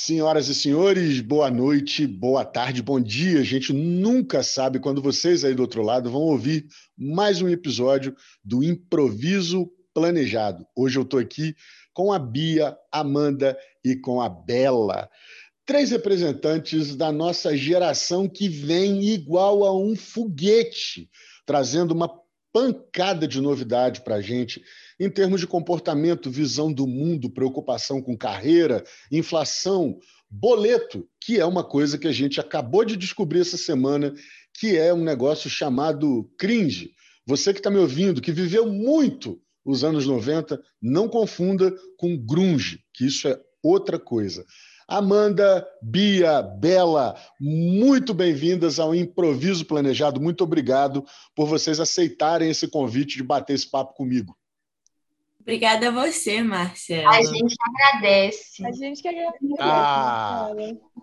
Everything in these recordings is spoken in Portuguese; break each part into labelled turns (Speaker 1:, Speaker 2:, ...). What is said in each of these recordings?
Speaker 1: Senhoras e senhores, boa noite, boa tarde, bom dia. A gente nunca sabe quando vocês aí do outro lado vão ouvir mais um episódio do Improviso Planejado. Hoje eu estou aqui com a Bia, Amanda e com a Bela. Três representantes da nossa geração que vem igual a um foguete, trazendo uma pancada de novidade para a gente em termos de comportamento, visão do mundo, preocupação com carreira, inflação, boleto, que é uma coisa que a gente acabou de descobrir essa semana, que é um negócio chamado cringe. Você que está me ouvindo, que viveu muito os anos 90, não confunda com grunge, que isso é outra coisa. Amanda, Bia, Bela, muito bem-vindas ao Improviso Planejado. Muito obrigado por vocês aceitarem esse convite de bater esse papo comigo.
Speaker 2: Obrigada a você, Marcelo.
Speaker 3: A gente agradece.
Speaker 4: A gente que agradece.
Speaker 1: Ah,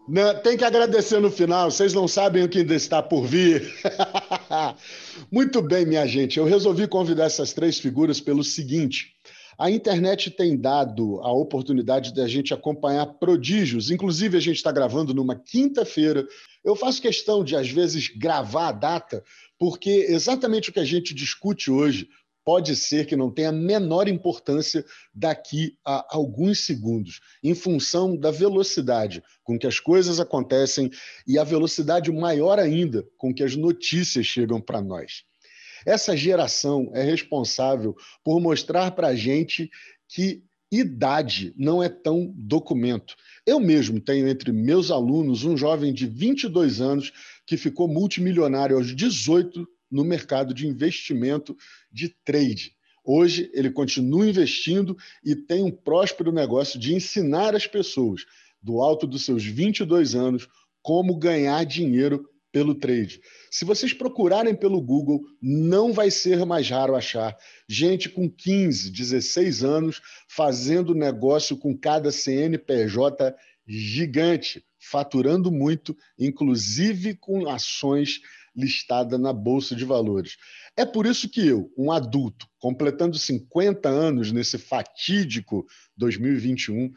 Speaker 1: não, tem que agradecer no final, vocês não sabem o que ainda está por vir. Muito bem, minha gente, eu resolvi convidar essas três figuras pelo seguinte. A internet tem dado a oportunidade de a gente acompanhar prodígios. Inclusive, a gente está gravando numa quinta-feira. Eu faço questão de, às vezes, gravar a data, porque exatamente o que a gente discute hoje pode ser que não tenha a menor importância daqui a alguns segundos, em função da velocidade com que as coisas acontecem e a velocidade maior ainda com que as notícias chegam para nós. Essa geração é responsável por mostrar para a gente que idade não é tão documento. Eu mesmo tenho entre meus alunos um jovem de 22 anos que ficou multimilionário aos 18 no mercado de investimento de trade. Hoje, ele continua investindo e tem um próspero negócio de ensinar as pessoas, do alto dos seus 22 anos, como ganhar dinheiro pelo trade. Se vocês procurarem pelo Google, não vai ser mais raro achar gente com 15, 16 anos fazendo negócio com cada CNPJ gigante, faturando muito, inclusive com ações listada na Bolsa de Valores. É por isso que eu, um adulto, completando 50 anos nesse fatídico 2021,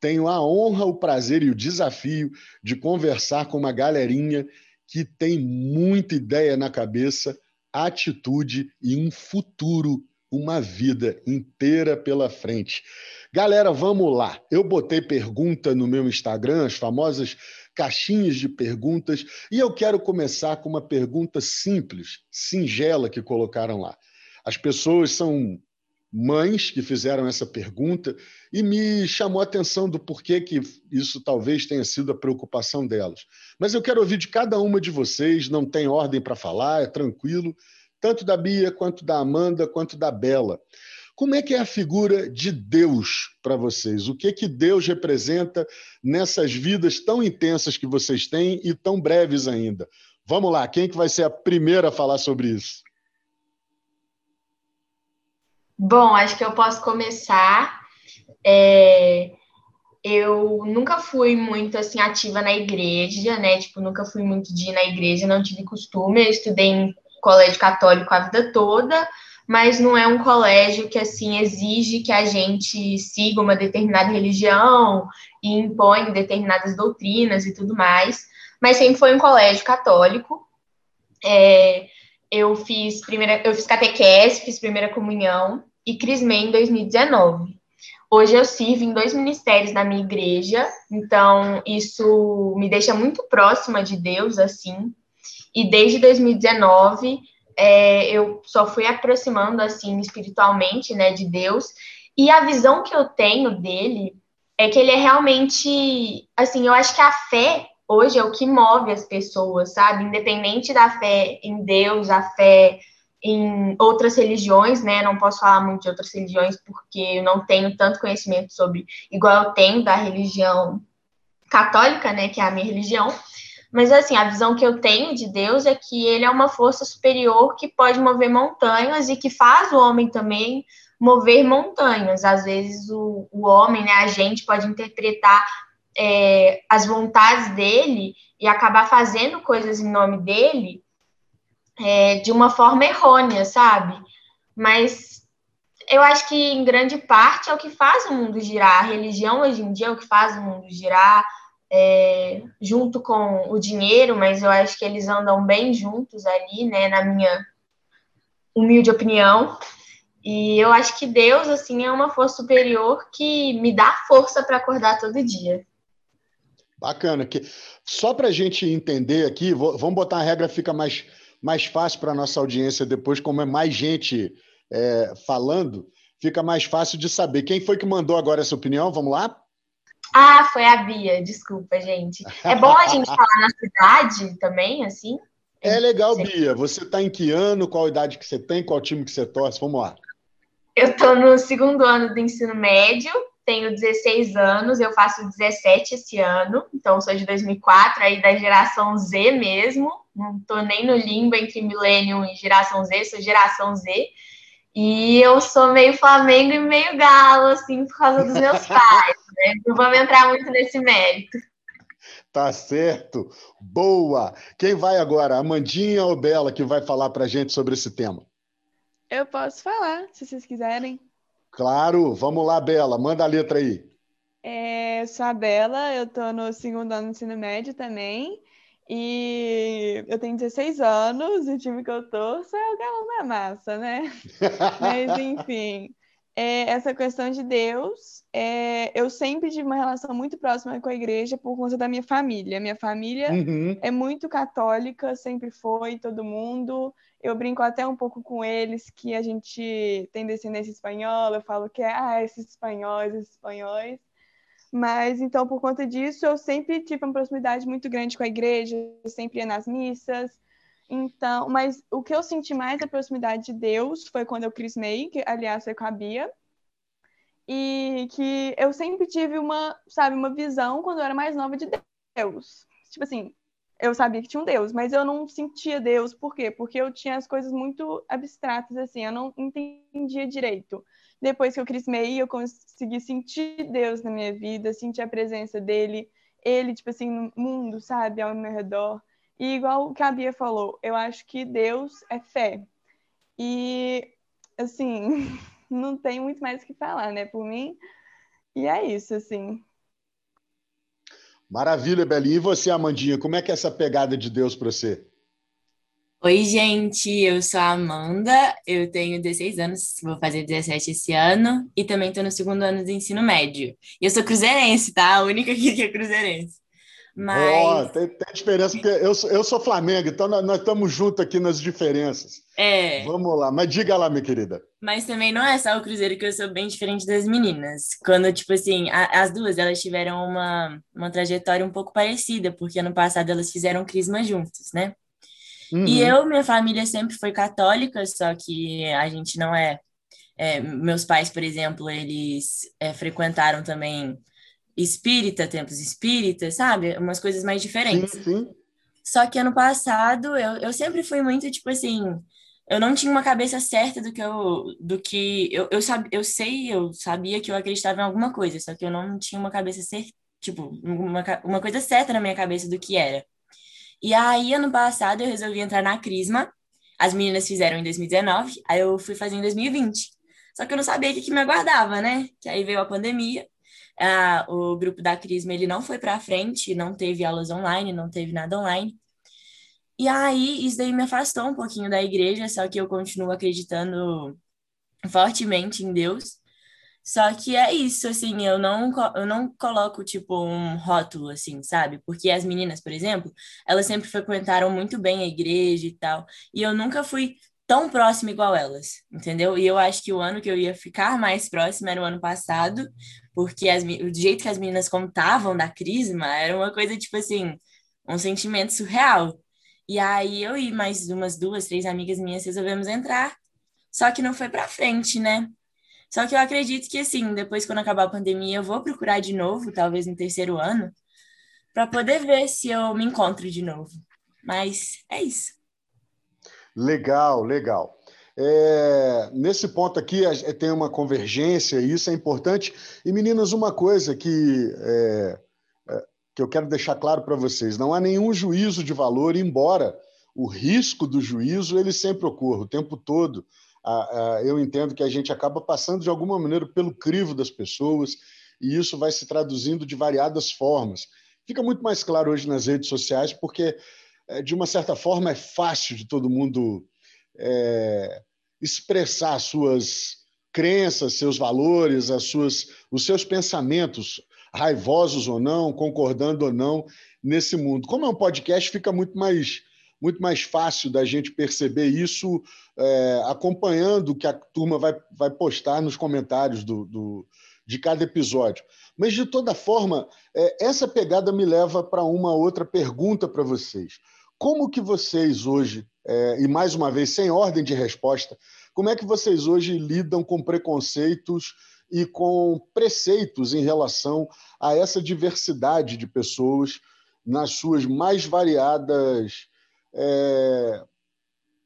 Speaker 1: tenho a honra, o prazer e o desafio de conversar com uma galerinha que tem muita ideia na cabeça, atitude e um futuro, uma vida inteira pela frente. Galera, vamos lá. Eu botei pergunta no meu Instagram, as famosas caixinhas de perguntas, e eu quero começar com uma pergunta simples, singela que colocaram lá. As pessoas são mães que fizeram essa pergunta e me chamou a atenção do porquê que isso talvez tenha sido a preocupação delas. Mas eu quero ouvir de cada uma de vocês, não tem ordem para falar, é tranquilo, tanto da Bia quanto da Amanda quanto da Bela. Como é que é a figura de Deus para vocês? O que que Deus representa nessas vidas tão intensas que vocês têm e tão breves ainda? Vamos lá, quem que vai ser a primeira a falar sobre isso?
Speaker 3: Bom, acho que eu posso começar. É, eu nunca fui muito assim ativa na igreja, né? Tipo, nunca fui muito de ir na igreja, não tive costume. Eu estudei em colégio católico a vida toda, mas não é um colégio que assim exige que a gente siga uma determinada religião e impõe determinadas doutrinas e tudo mais. Mas sempre foi um colégio católico. É, eu fiz primeira, eu fiz catequese, fiz primeira comunhão e crismei em 2019. Hoje eu sirvo em dois ministérios na minha igreja, então isso me deixa muito próxima de Deus, assim. E desde 2019 é, eu só fui aproximando assim espiritualmente, né, de Deus. E a visão que eu tenho dele é que ele é realmente, assim, eu acho que a fé hoje é o que move as pessoas, sabe? Independente da fé em Deus, a fé em outras religiões, né? Não posso falar muito de outras religiões porque eu não tenho tanto conhecimento sobre, igual eu tenho da religião católica, né? Que é a minha religião. Mas assim, a visão que eu tenho de Deus é que ele é uma força superior que pode mover montanhas e que faz o homem também mover montanhas. Às vezes o, o homem, né, a gente pode interpretar é, as vontades dele e acabar fazendo coisas em nome dele é, de uma forma errônea, sabe? Mas eu acho que em grande parte é o que faz o mundo girar. A religião hoje em dia é o que faz o mundo girar, é, junto com o dinheiro, mas eu acho que eles andam bem juntos ali, né, na minha humilde opinião. E eu acho que Deus, assim, é uma força superior que me dá força para acordar todo dia.
Speaker 1: Bacana. Que, só para a gente entender aqui, vou, vamos botar a regra, fica mais, mais fácil para a nossa audiência depois, como é mais gente é, falando, fica mais fácil de saber. Quem foi que mandou agora essa opinião? Vamos lá?
Speaker 3: Ah, foi a Bia, desculpa, gente. É bom a gente falar na cidade também, assim?
Speaker 1: É legal, Bia. Você está em que ano? Qual idade que você tem? Qual time que você torce? Vamos lá.
Speaker 3: Eu estou no segundo ano do ensino médio, tenho 16 anos, eu faço 17 esse ano, então sou de 2004, aí da geração Z mesmo, não estou nem no limbo entre milênio e geração Z, sou geração Z. E eu sou meio Flamengo e meio Galo, assim, por causa dos meus pais, né? Não vamos entrar muito nesse mérito.
Speaker 1: Tá certo. Boa. Quem vai agora? Amandinha ou Bela que vai falar para gente sobre esse tema?
Speaker 4: Eu posso falar, se vocês quiserem.
Speaker 1: Claro, vamos lá, Bela, manda a letra aí.
Speaker 4: É, eu sou a Bela, eu tô no segundo ano do ensino médio também. E eu tenho 16 anos, o time que eu torço é o Galão da Massa, né? Mas, enfim, é, essa questão de Deus, é, eu sempre tive uma relação muito próxima com a igreja por conta da minha família. Minha família uhum. é muito católica, sempre foi, todo mundo. Eu brinco até um pouco com eles que a gente tem descendência espanhola, eu falo que é, ah, esses espanhóis, esses espanhóis. Mas, então, por conta disso, eu sempre tive uma proximidade muito grande com a igreja, eu sempre ia nas missas, então, mas o que eu senti mais a proximidade de Deus foi quando eu crismei, que aliás foi com a Bia, e que eu sempre tive uma, sabe, uma visão quando eu era mais nova de Deus. Tipo assim, eu sabia que tinha um Deus, mas eu não sentia Deus. Por quê? Porque eu tinha as coisas muito abstratas, assim, eu não entendia direito. Depois que eu crismei, eu consegui sentir Deus na minha vida, sentir a presença dele, ele, tipo assim, no mundo, sabe, ao meu redor. E igual o que a Bia falou, eu acho que Deus é fé. E, assim, não tem muito mais o que falar, né, por mim. E é isso, assim.
Speaker 1: Maravilha, Belinha. E você, Amandinha, como é que é essa pegada de Deus para você?
Speaker 2: Oi, gente, eu sou a Amanda, eu tenho 16 anos, vou fazer 17 esse ano, e também estou no segundo ano do ensino médio. E eu sou cruzeirense, tá? A única que é cruzeirense.
Speaker 1: Mas... Oh, tem, tem, diferença, porque eu, sou, eu sou Flamengo, então nós, estamos juntos aqui nas diferenças.
Speaker 2: É.
Speaker 1: Vamos lá, mas diga lá, minha querida.
Speaker 2: Mas também não é só o Cruzeiro que eu sou bem diferente das meninas. Quando, tipo assim, a, as duas, elas tiveram uma, uma trajetória um pouco parecida, porque ano passado elas fizeram crisma juntos, né? Uhum. E eu, minha família sempre foi católica, só que a gente não é... é meus pais, por exemplo, eles é, frequentaram também espírita, tempos espíritas, sabe? Umas coisas mais diferentes.
Speaker 1: Sim, sim.
Speaker 2: Só que ano passado eu, eu sempre fui muito, tipo assim, eu não tinha uma cabeça certa do que eu do que eu, eu, sab, eu sei, eu sabia que eu acreditava em alguma coisa, só que eu não tinha uma cabeça certa, tipo, uma, uma coisa certa na minha cabeça do que era. E aí, ano passado, eu resolvi entrar na Crisma. As meninas fizeram em 2019, aí eu fui fazer em 2020. Só que eu não sabia o que, que me aguardava, né? Que aí veio a pandemia ah, o grupo da Crisma ele não foi para frente, não teve aulas online, não teve nada online. E aí isso daí me afastou um pouquinho da igreja, só que eu continuo acreditando fortemente em Deus. Só que é isso, assim, eu não, eu não coloco, tipo, um rótulo, assim, sabe? Porque as meninas, por exemplo, elas sempre frequentaram muito bem a igreja e tal. E eu nunca fui tão próxima igual elas, entendeu? E eu acho que o ano que eu ia ficar mais próxima era o ano passado, porque as, o jeito que as meninas contavam da Crisma era uma coisa, tipo assim, um sentimento surreal. E aí eu e mais umas duas, três amigas minhas resolvemos entrar, só que não foi para frente, né? Só que eu acredito que, assim, depois quando acabar a pandemia, eu vou procurar de novo, talvez no terceiro ano, para poder ver se eu me encontro de novo. Mas é isso.
Speaker 1: Legal, legal. É, nesse ponto aqui tem uma convergência, e isso é importante. E, meninas, uma coisa que, é, é que eu quero deixar claro para vocês: não há nenhum juízo de valor, embora o risco do juízo ele sempre ocorra o tempo todo. eu entendo que a gente acaba passando de alguma maneira pelo crivo das pessoas, e isso vai se traduzindo de variadas formas fica muito mais claro hoje nas redes sociais, porque, é, de uma certa forma, é fácil de todo mundo é, expressar suas crenças, seus valores, as suas, os seus pensamentos, raivosos ou não, concordando ou não, nesse mundo. Como é um podcast, fica muito mais muito mais fácil da gente perceber isso é, acompanhando o que a turma vai, vai postar nos comentários do, do de cada episódio. Mas, de toda forma, é, essa pegada me leva para uma outra pergunta para vocês. Como que vocês hoje, é, e mais uma vez, sem ordem de resposta, como é que vocês hoje lidam com preconceitos e com preceitos em relação a essa diversidade de pessoas nas suas mais variadas é,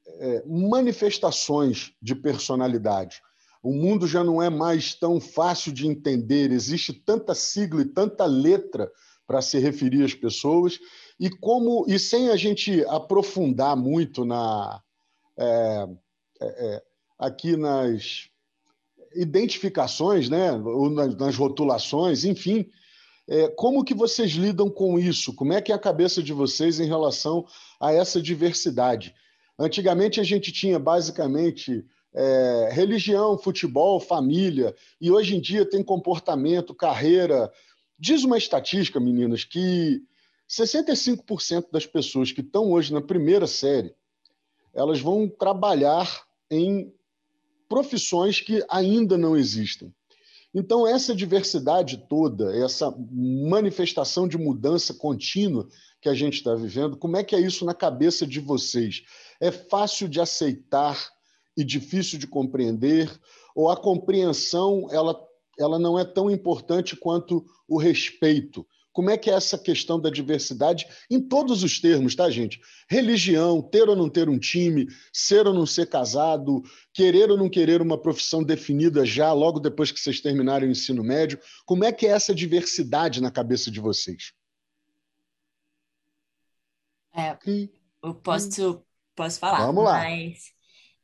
Speaker 1: é, manifestações de personalidade. O mundo já não é mais tão fácil de entender, existe tanta sigla e tanta letra para se referir às pessoas, e como e sem a gente aprofundar muito na é, é, é aqui nas identificações, né, ou nas, nas rotulações, enfim, é, como que vocês lidam com isso? Como é que é a cabeça de vocês em relação a essa diversidade? Antigamente a gente tinha basicamente é, religião, futebol, família, e hoje em dia tem comportamento, carreira. Diz uma estatística, meninas, que 65% das pessoas que estão hoje na primeira série, elas vão trabalhar em profissões que ainda não existem. Então, essa diversidade toda, essa manifestação de mudança contínua que a gente está vivendo, como é que é isso na cabeça de vocês? É fácil de aceitar e difícil de compreender? Ou a compreensão ela, ela não é tão importante quanto o respeito? Como é que é essa questão da diversidade em todos os termos, tá, gente? Religião, ter ou não ter um time, ser ou não ser casado, querer ou não querer uma profissão definida já logo depois que vocês terminarem o ensino médio. Como é que é essa diversidade na cabeça de vocês?
Speaker 2: É, eu posso, posso falar.
Speaker 1: Vamos lá.
Speaker 2: Mas,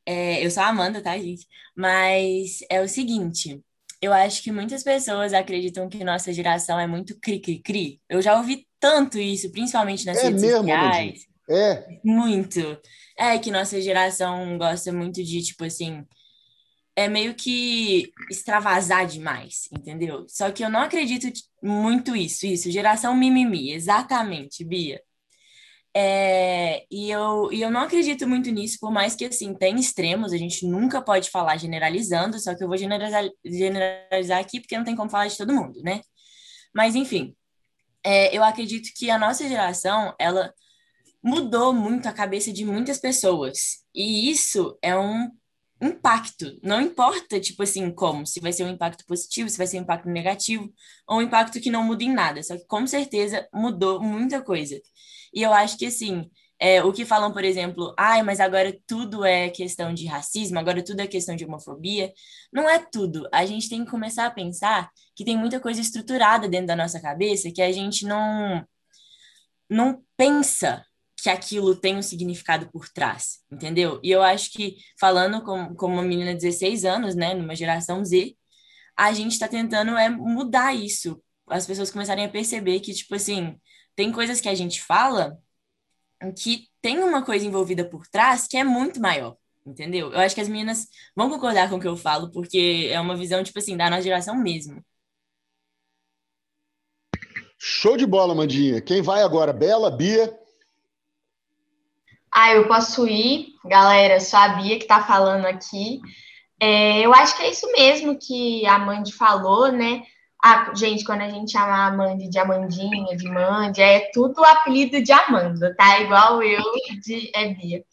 Speaker 2: é, eu sou a Amanda, tá, gente? Mas é o seguinte eu acho que muitas pessoas acreditam que nossa geração é muito cri-cri-cri. Eu já ouvi tanto isso, principalmente nas
Speaker 1: é
Speaker 2: redes
Speaker 1: mesmo,
Speaker 2: sociais.
Speaker 1: É.
Speaker 2: Muito. É que nossa geração gosta muito de, tipo assim, é meio que extravasar demais, entendeu? Só que eu não acredito muito isso, isso, geração mimimi, exatamente, Bia. É, e, eu, e eu não acredito muito nisso, por mais que, assim, tem extremos, a gente nunca pode falar generalizando, só que eu vou generalizar, generalizar aqui porque não tem como falar de todo mundo, né? Mas, enfim, é, eu acredito que a nossa geração, ela mudou muito a cabeça de muitas pessoas, e isso é um impacto, não importa, tipo assim, como, se vai ser um impacto positivo, se vai ser um impacto negativo, ou um impacto que não muda em nada, só que com certeza mudou muita coisa. E eu acho que, assim, é, o que falam, por exemplo, ai, mas agora tudo é questão de racismo, agora tudo é questão de homofobia. Não é tudo. A gente tem que começar a pensar que tem muita coisa estruturada dentro da nossa cabeça que a gente não, não pensa que aquilo tem um significado por trás, entendeu? E eu acho que, falando como, como uma menina de 16 anos, né, numa geração Z, a gente está tentando é mudar isso. As pessoas começarem a perceber que, tipo assim, tem coisas que a gente fala que tem uma coisa envolvida por trás que é muito maior, entendeu? Eu acho que as meninas vão concordar com o que eu falo, porque é uma visão, tipo assim, da nossa geração mesmo.
Speaker 1: Show de bola, Mandinha. Quem vai agora? Bela, Bia?
Speaker 3: Ah, eu posso ir. Galera, só a Bia que tá falando aqui. É, eu acho que é isso mesmo que a Mandy falou, né? Ah, gente, quando a gente chama a Amanda de Amandinha, de Mandy, é tudo apelido de Amanda, tá? Igual eu de é Bia.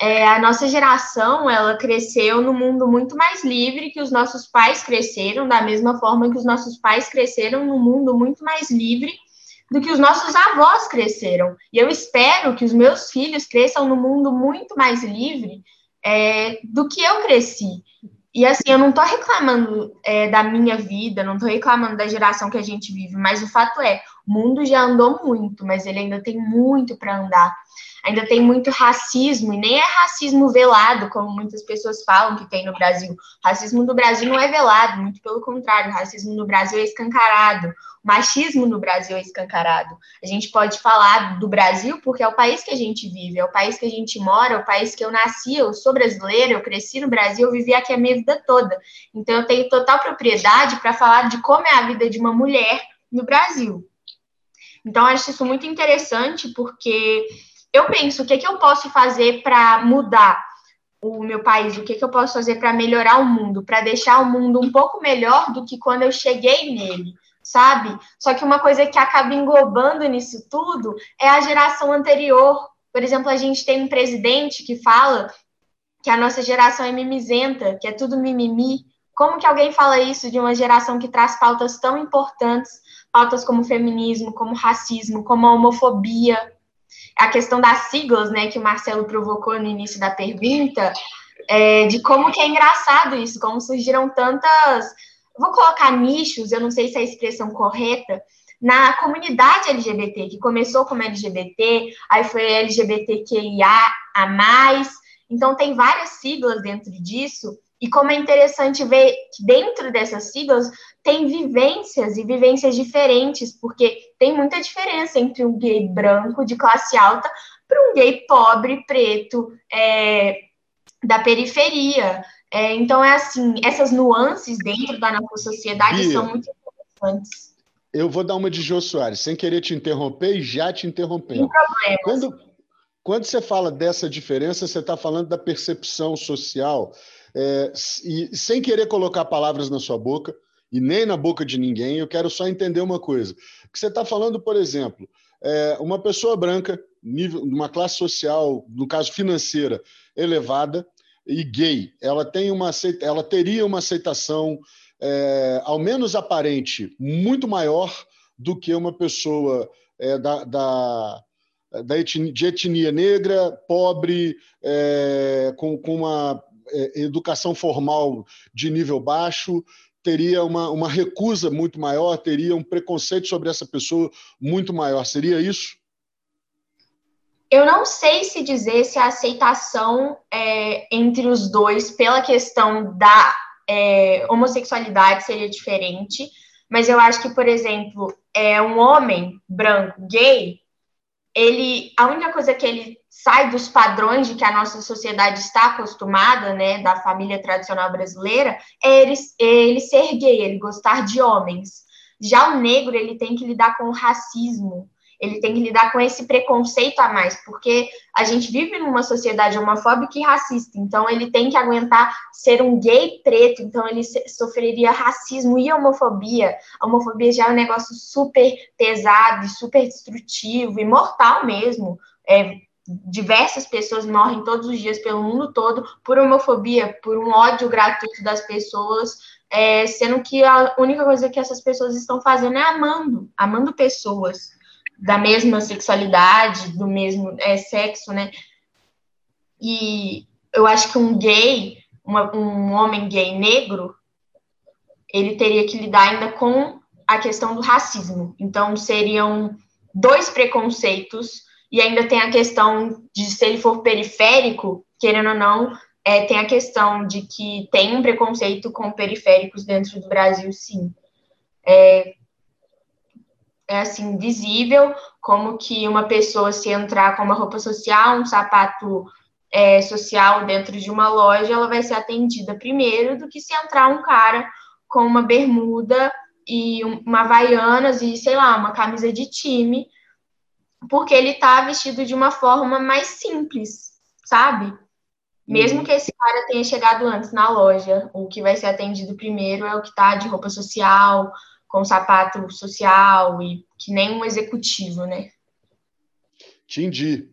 Speaker 3: É, a nossa geração, ela cresceu num mundo muito mais livre que os nossos pais cresceram, da mesma forma que os nossos pais cresceram num mundo muito mais livre do que os nossos avós cresceram. E eu espero que os meus filhos cresçam num mundo muito mais livre é, do que eu cresci. E assim, eu não tô reclamando é, da minha vida, não tô reclamando da geração que a gente vive, mas o fato é, O mundo já andou muito, mas ele ainda tem muito para andar. Ainda tem muito racismo, e nem é racismo velado, como muitas pessoas falam que tem no Brasil. O racismo no Brasil não é velado, muito pelo contrário, o racismo no Brasil é escancarado. Machismo no Brasil é escancarado. A gente pode falar do Brasil porque é o país que a gente vive, é o país que a gente mora, é o país que eu nasci, eu sou brasileira, eu cresci no Brasil, eu vivi aqui a minha vida toda. Então eu tenho total propriedade para falar de como é a vida de uma mulher no Brasil. Então, eu acho isso muito interessante, porque eu penso, o que, é que eu posso fazer para mudar o meu país? O que, é que eu posso fazer para melhorar o mundo? Para deixar o mundo um pouco melhor do que quando eu cheguei nele, sabe? Só que uma coisa que acaba englobando nisso tudo é a geração anterior. Por exemplo, a gente tem um presidente que fala que a nossa geração é mimizenta, que é tudo mimimi. Como que alguém fala isso de uma geração que traz pautas tão importantes pautas como feminismo, como racismo, como a homofobia, a questão das siglas, né, que o Marcelo provocou no início da pergunta, é, de como que é engraçado isso, como surgiram tantas, vou colocar nichos, eu não sei se é a expressão correta, na comunidade LGBT, que começou como LGBT, aí foi LGBTQIA a mais, então tem várias siglas dentro disso, e como é interessante ver que dentro dessas siglas tem vivências e vivências diferentes, porque tem muita diferença entre um gay branco de classe alta para um gay pobre, preto, é, da periferia. É, então, é assim, essas nuances dentro da nossa sociedade são muito interessantes.
Speaker 1: Eu vou dar uma de Jô Soares, sem querer te interromper e já te interrompendo. Quando, quando você fala dessa diferença, você está falando da percepção social é, e sem querer colocar palavras na sua boca e nem na boca de ninguém, eu quero só entender uma coisa. Que você está falando, por exemplo, é, uma pessoa branca, nível, uma classe social, no caso financeira, elevada e gay, ela tem uma ela teria uma aceitação, é, ao menos aparente, muito maior do que uma pessoa é, da, da da etnia, de etnia negra, pobre, é, com, com uma é, educação formal de nível baixo, teria uma, uma recusa muito maior, teria um preconceito sobre essa pessoa muito maior. Seria isso?
Speaker 3: Eu não sei se dizer se a aceitação é, entre os dois, pela questão da é, homossexualidade, seria diferente, mas eu acho que, por exemplo, é um homem branco gay, ele a única coisa que ele sai dos padrões de que a nossa sociedade está acostumada, né, da família tradicional brasileira, é ele, é ele ser gay, ele gostar de homens. Já o negro, ele tem que lidar com o racismo, ele tem que lidar com esse preconceito a mais, porque a gente vive numa sociedade homofóbica e racista, então ele tem que aguentar ser um gay preto, então ele sofreria racismo e homofobia. A homofobia já é um negócio super pesado, super destrutivo e mortal mesmo. É, diversas pessoas morrem todos os dias pelo mundo todo por homofobia, por um ódio gratuito das pessoas, é, sendo que a única coisa que essas pessoas estão fazendo é amando, amando pessoas da mesma sexualidade, do mesmo é, sexo, né? E eu acho que um gay, uma, um homem gay negro, ele teria que lidar ainda com a questão do racismo. Então, seriam dois preconceitos e ainda tem a questão de se ele for periférico, querendo ou não, é, tem a questão de que tem um preconceito com periféricos dentro do Brasil, sim. É, é assim, visível, como que uma pessoa se entrar com uma roupa social, um sapato é, social dentro de uma loja, ela vai ser atendida primeiro do que se entrar um cara com uma bermuda e uma havaianas e, sei lá, uma camisa de time, porque ele está vestido de uma forma mais simples, sabe? Mesmo uhum. que esse cara tenha chegado antes na loja, o que vai ser atendido primeiro é o que está de roupa social, com sapato social e que nem um executivo, né?
Speaker 1: Entendi.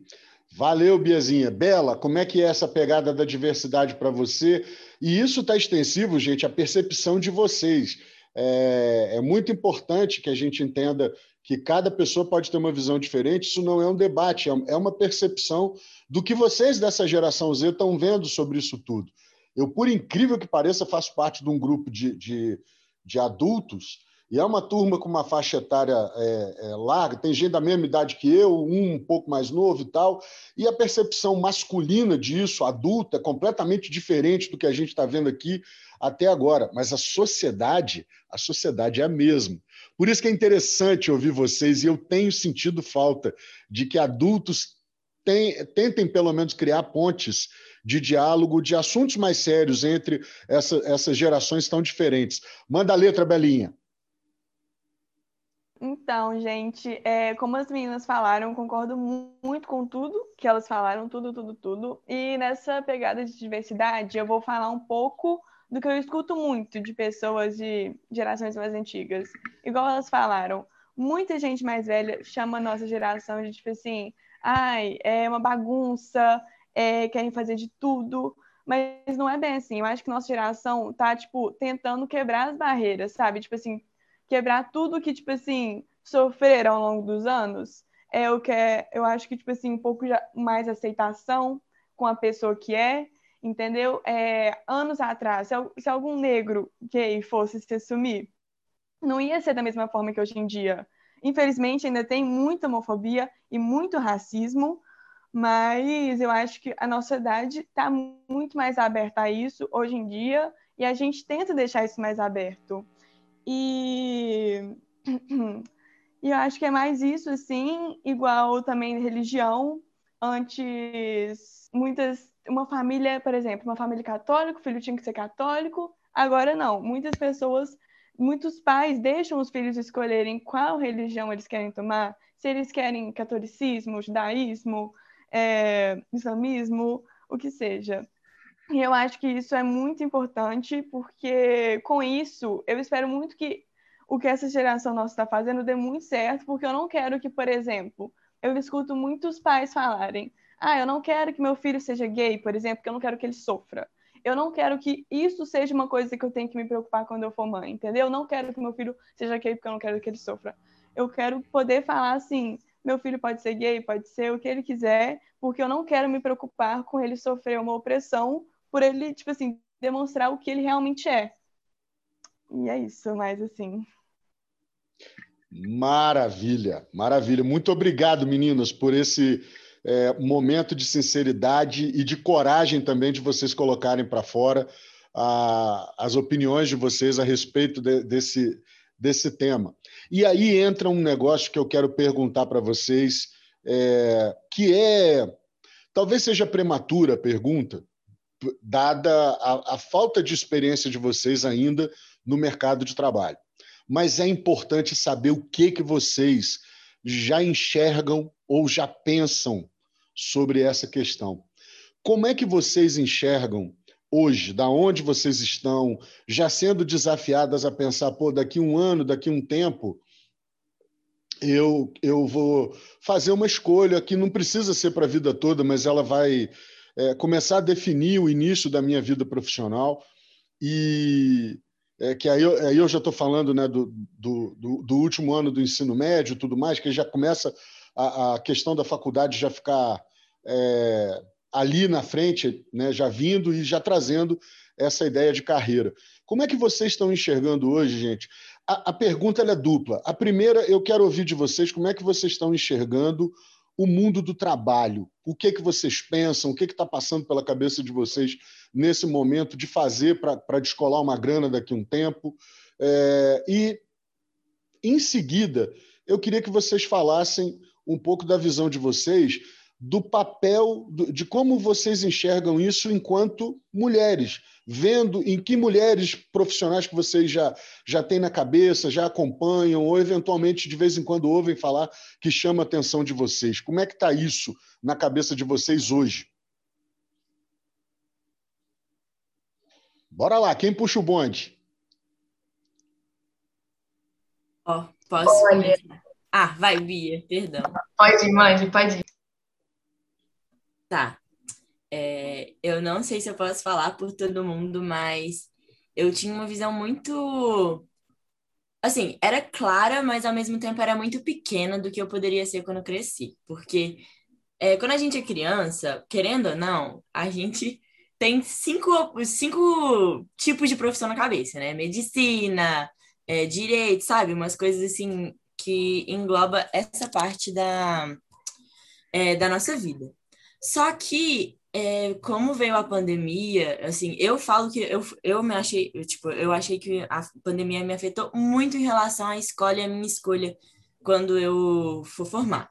Speaker 1: Valeu, Biazinha. Bela, como é que é essa pegada da diversidade para você? E isso está extensivo, gente, à percepção de vocês. É, é, muito importante que a gente entenda que cada pessoa pode ter uma visão diferente. Isso não é um debate, é, é uma percepção do que vocês dessa geração Z estão vendo sobre isso tudo. Eu, por incrível que pareça, faço parte de um grupo de, de, de adultos E é uma turma com uma faixa etária é, é, larga, tem gente da mesma idade que eu, um um pouco mais novo e tal, e a percepção masculina disso, adulta, é completamente diferente do que a gente está vendo aqui até agora. Mas a sociedade, a sociedade é a mesma. Por isso que é interessante ouvir vocês, e eu tenho sentido falta de que adultos tem, tentem, pelo menos, criar pontes de diálogo de assuntos mais sérios entre essa, essas gerações tão diferentes. Manda a letra, Belinha.
Speaker 4: Então, gente, é, como as meninas falaram, concordo muito com tudo que elas falaram, tudo, tudo, tudo. E nessa pegada de diversidade, eu vou falar um pouco do que eu escuto muito de pessoas de gerações mais antigas. Igual elas falaram, muita gente mais velha chama a nossa geração de tipo assim, ai, é uma bagunça, é, querem fazer de tudo. Mas não é bem assim. Eu acho que nossa geração tá, tipo, tentando quebrar as barreiras, sabe? Tipo assim, quebrar tudo que, tipo assim, sofreram ao longo dos anos. É o que é, eu acho que, tipo assim, um pouco mais aceitação com a pessoa que é, entendeu? É, anos atrás, se, se algum negro gay fosse se assumir, não ia ser da mesma forma que hoje em dia. Infelizmente, ainda tem muita homofobia e muito racismo, mas eu acho que a nossa idade está muito mais aberta a isso hoje em dia e a gente tenta deixar isso mais aberto. E, e eu acho que é mais isso, assim, igual também religião. Antes, muitas. Uma família, por exemplo, uma família católica, o filho tinha que ser católico. Agora não. Muitas pessoas, muitos pais deixam os filhos escolherem qual religião eles querem tomar. Se eles querem catolicismo, judaísmo, é, islamismo, o que seja. E eu acho que isso é muito importante, porque com isso eu espero muito que o que essa geração nossa está fazendo dê muito certo, porque eu não quero que, por exemplo, eu escuto muitos pais falarem: ah, eu não quero que meu filho seja gay, por exemplo, porque eu não quero que ele sofra. Eu não quero que isso seja uma coisa que eu tenho que me preocupar quando eu for mãe, entendeu? Eu não quero que meu filho seja gay porque eu não quero que ele sofra. Eu quero poder falar assim: meu filho pode ser gay, pode ser o que ele quiser, porque eu não quero me preocupar com ele sofrer uma opressão por ele, tipo assim, demonstrar o que ele realmente é. E é isso, mas assim.
Speaker 1: Maravilha, maravilha. Muito obrigado, meninas, por esse é, momento de sinceridade e de coragem também de vocês colocarem para fora a, as opiniões de vocês a respeito de, desse, desse tema. E aí entra um negócio que eu quero perguntar para vocês, é, que é talvez seja prematura a pergunta, dada a, a falta de experiência de vocês ainda no mercado de trabalho. Mas é importante saber o que, que vocês já enxergam ou já pensam sobre essa questão. Como é que vocês enxergam hoje, da onde vocês estão, já sendo desafiadas a pensar, pô, daqui um ano, daqui um tempo, eu, eu vou fazer uma escolha que não precisa ser para a vida toda, mas ela vai é, começar a definir o início da minha vida profissional e é, que aí eu, aí eu já estou falando né, do, do, do, último ano do ensino médio tudo mais, que já começa a, a questão da faculdade já ficar é, ali na frente, né, já vindo e já trazendo essa ideia de carreira. Como é que vocês estão enxergando hoje, gente? A, a pergunta é dupla. A primeira, eu quero ouvir de vocês como é que vocês estão enxergando o mundo do trabalho. O que, que vocês pensam, o que está passando pela cabeça de vocês nesse momento de fazer para descolar uma grana daqui a um tempo. É, e, em seguida, eu queria que vocês falassem um pouco da visão de vocês do papel, de como vocês enxergam isso enquanto mulheres, vendo em que mulheres profissionais que vocês já, já têm na cabeça, já acompanham, ou eventualmente de vez em quando ouvem falar que chama a atenção de vocês. Como é que está isso na cabeça de vocês hoje? Bora lá, quem puxa o bonde?
Speaker 2: Ó, oh, posso Olha. Ah, vai, Bia, perdão.
Speaker 3: Pode ir, mande, pode ir.
Speaker 2: Tá. É, eu não sei se eu posso falar por todo mundo, mas eu tinha uma visão muito. Assim, era clara, mas ao mesmo tempo era muito pequena do que eu poderia ser quando eu cresci. Porque é, quando a gente é criança, querendo ou não, a gente tem cinco, cinco tipos de profissão na cabeça, né? Medicina, é, direito, sabe? Umas coisas assim que engloba essa parte da, é, da nossa vida. Só que, é, como veio a pandemia, assim, eu falo que eu, eu me achei, eu, tipo, eu achei que a pandemia me afetou muito em relação à escolha, a minha escolha quando eu for formar.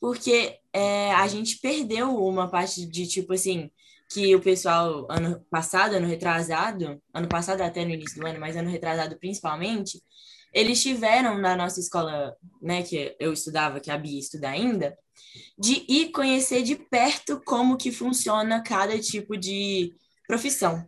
Speaker 2: Porque é, a gente perdeu uma parte de, tipo assim, que o pessoal, ano passado, ano retrasado, ano passado até no início do ano, mas ano retrasado principalmente, eles tiveram na nossa escola, né, que eu estudava, que a Bia estuda ainda, de ir conhecer de perto como que funciona cada tipo de profissão.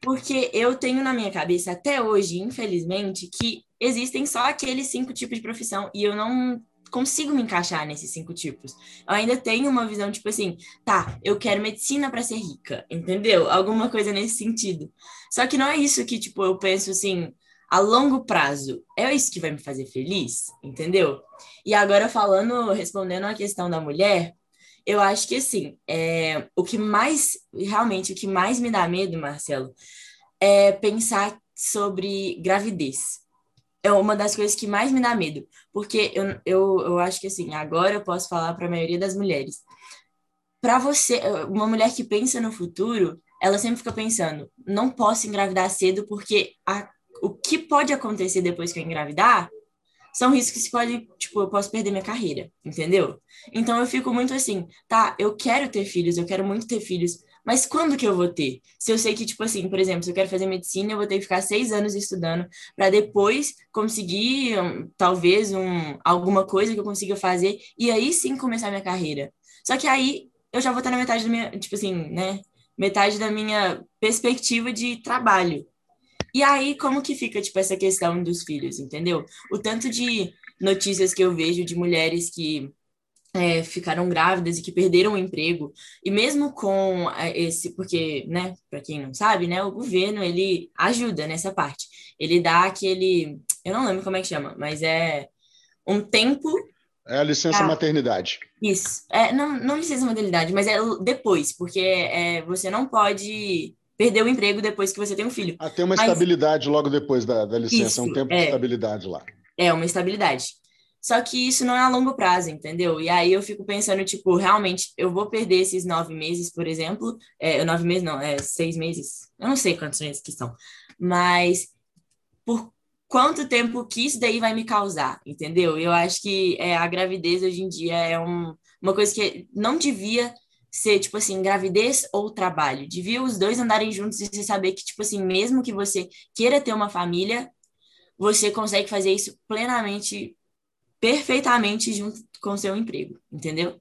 Speaker 2: Porque eu tenho na minha cabeça até hoje, infelizmente, que existem só aqueles cinco tipos de profissão e eu não consigo me encaixar nesses cinco tipos. Eu ainda tenho uma visão tipo assim, tá, eu quero medicina para ser rica, entendeu? Alguma coisa nesse sentido. Só que não é isso que tipo eu penso assim, a longo prazo, é isso que vai me fazer feliz, entendeu? E agora falando, respondendo a questão da mulher, eu acho que assim, é, o que mais, realmente, o que mais me dá medo, Marcelo, é pensar sobre gravidez. É uma das coisas que mais me dá medo, porque eu, eu, eu acho que assim, agora eu posso falar para a maioria das mulheres. Para você, uma mulher que pensa no futuro, ela sempre fica pensando, não posso engravidar cedo porque a o que pode acontecer depois que eu engravidar são riscos que pode, tipo, eu posso perder minha carreira, entendeu? Então eu fico muito assim, tá, eu quero ter filhos, eu quero muito ter filhos, mas quando que eu vou ter? Se eu sei que, tipo assim, por exemplo, se eu quero fazer medicina, eu vou ter que ficar seis anos estudando para depois conseguir, um, talvez, um, alguma coisa que eu consiga fazer e aí sim começar minha carreira. Só que aí eu já vou estar na metade da minha, tipo assim, né? Metade da minha perspectiva de trabalho. E aí, como que fica, tipo, essa questão dos filhos, entendeu? O tanto de notícias que eu vejo de mulheres que é, ficaram grávidas e que perderam o emprego, e mesmo com é, esse, porque, né, para quem não sabe, né, o governo, ele ajuda nessa parte. Ele dá aquele, eu não lembro como é que chama, mas é um tempo...
Speaker 1: É a licença maternidade.
Speaker 2: Isso. É, não, não licença maternidade, mas é depois, porque é, você não pode perder o emprego depois que você tem um filho.
Speaker 1: Ah, tem uma Mas... estabilidade logo depois da, da licença, isso, um tempo é, de estabilidade lá.
Speaker 2: É, uma estabilidade. Só que isso não é a longo prazo, entendeu? E aí eu fico pensando, tipo, realmente, eu vou perder esses nove meses, por exemplo. É, nove meses, não, é seis meses. Eu não sei quantos meses que são. Mas por quanto tempo que isso daí vai me causar, entendeu? Eu acho que é, a gravidez hoje em dia é um, uma coisa que não devia ser, tipo assim, gravidez ou trabalho. Devia os dois andarem juntos e você saber que, tipo assim, mesmo que você queira ter uma família, você consegue fazer isso plenamente, perfeitamente junto com o seu emprego, entendeu?